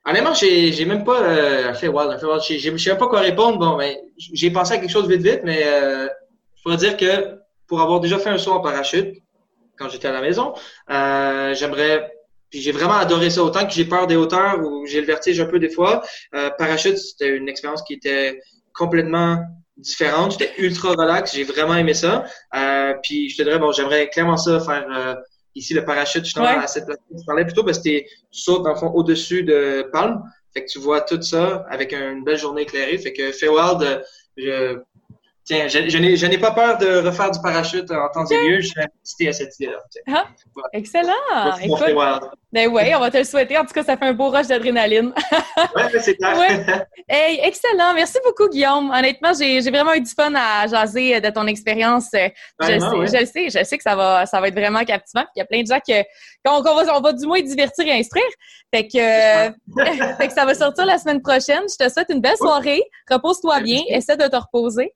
honnêtement, j'ai, j'ai même pas euh, fait wild, fait wild. Je sais même pas quoi répondre. Bon, ben, j'ai pensé à quelque chose vite, vite, mais euh, je pourrais dire que pour avoir déjà fait un saut en parachute quand j'étais à la maison, euh, j'aimerais. Puis j'ai vraiment adoré ça, autant que j'ai peur des hauteurs ou j'ai le vertige un peu des fois. Euh, parachute, c'était une expérience qui était complètement différente. J'étais ultra relax, j'ai vraiment aimé ça. Euh, puis je te dirais, bon, j'aimerais clairement ça faire euh, ici le parachute, justement, Ouais. à cette place que je parlais plutôt, parce que tu sautes dans le fond au-dessus de Palme. Fait que tu vois tout ça avec une belle journée éclairée. Fait que Feywild, je tiens, je, je n'ai pas peur de refaire du parachute en temps et lieu. Je suis incité à cette idée-là. Tiens. Excellent! Écoute, ben ouais, on va te le souhaiter. En tout cas, ça fait un beau rush d'adrénaline. Mais c'est clair. Ouais. Hey, excellent. Merci beaucoup, Guillaume. Honnêtement, j'ai vraiment eu du fun à jaser de ton expérience. Euh, Je, le Vraiment, sais, ouais. je le sais, je sais que ça va, ça va être vraiment captivant. Puis Il y a plein de gens qu'on, va, on va du moins divertir et instruire. Fait que, euh, fait que ça va sortir la semaine prochaine. Je te souhaite une belle soirée. Repose-toi bien. Essaie de te reposer.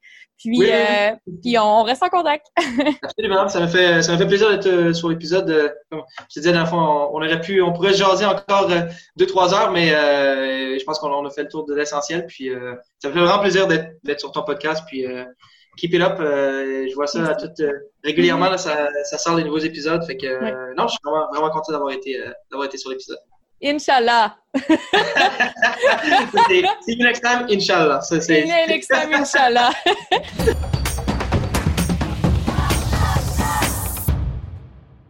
Puis, Oui, oui, euh, puis on, reste en contact. Absolument, ça me fait ça me fait plaisir d'être euh, sur l'épisode. euh, comme je te disais, dans le fond, on, on aurait pu, on pourrait se jaser encore euh, deux trois heures, mais euh, je pense qu'on on a fait le tour de l'essentiel. Puis euh, ça me fait vraiment plaisir d'être sur ton podcast. Puis euh, keep it up. euh, je vois ça tout, euh, régulièrement. Là, ça, ça sort des nouveaux épisodes. Fait que euh, non, je suis vraiment vraiment content d'avoir été euh, d'avoir été sur l'épisode. Inch'Allah. C'est see you next time, Inch'Allah. Ça, c'est- Next time, Inch'Allah.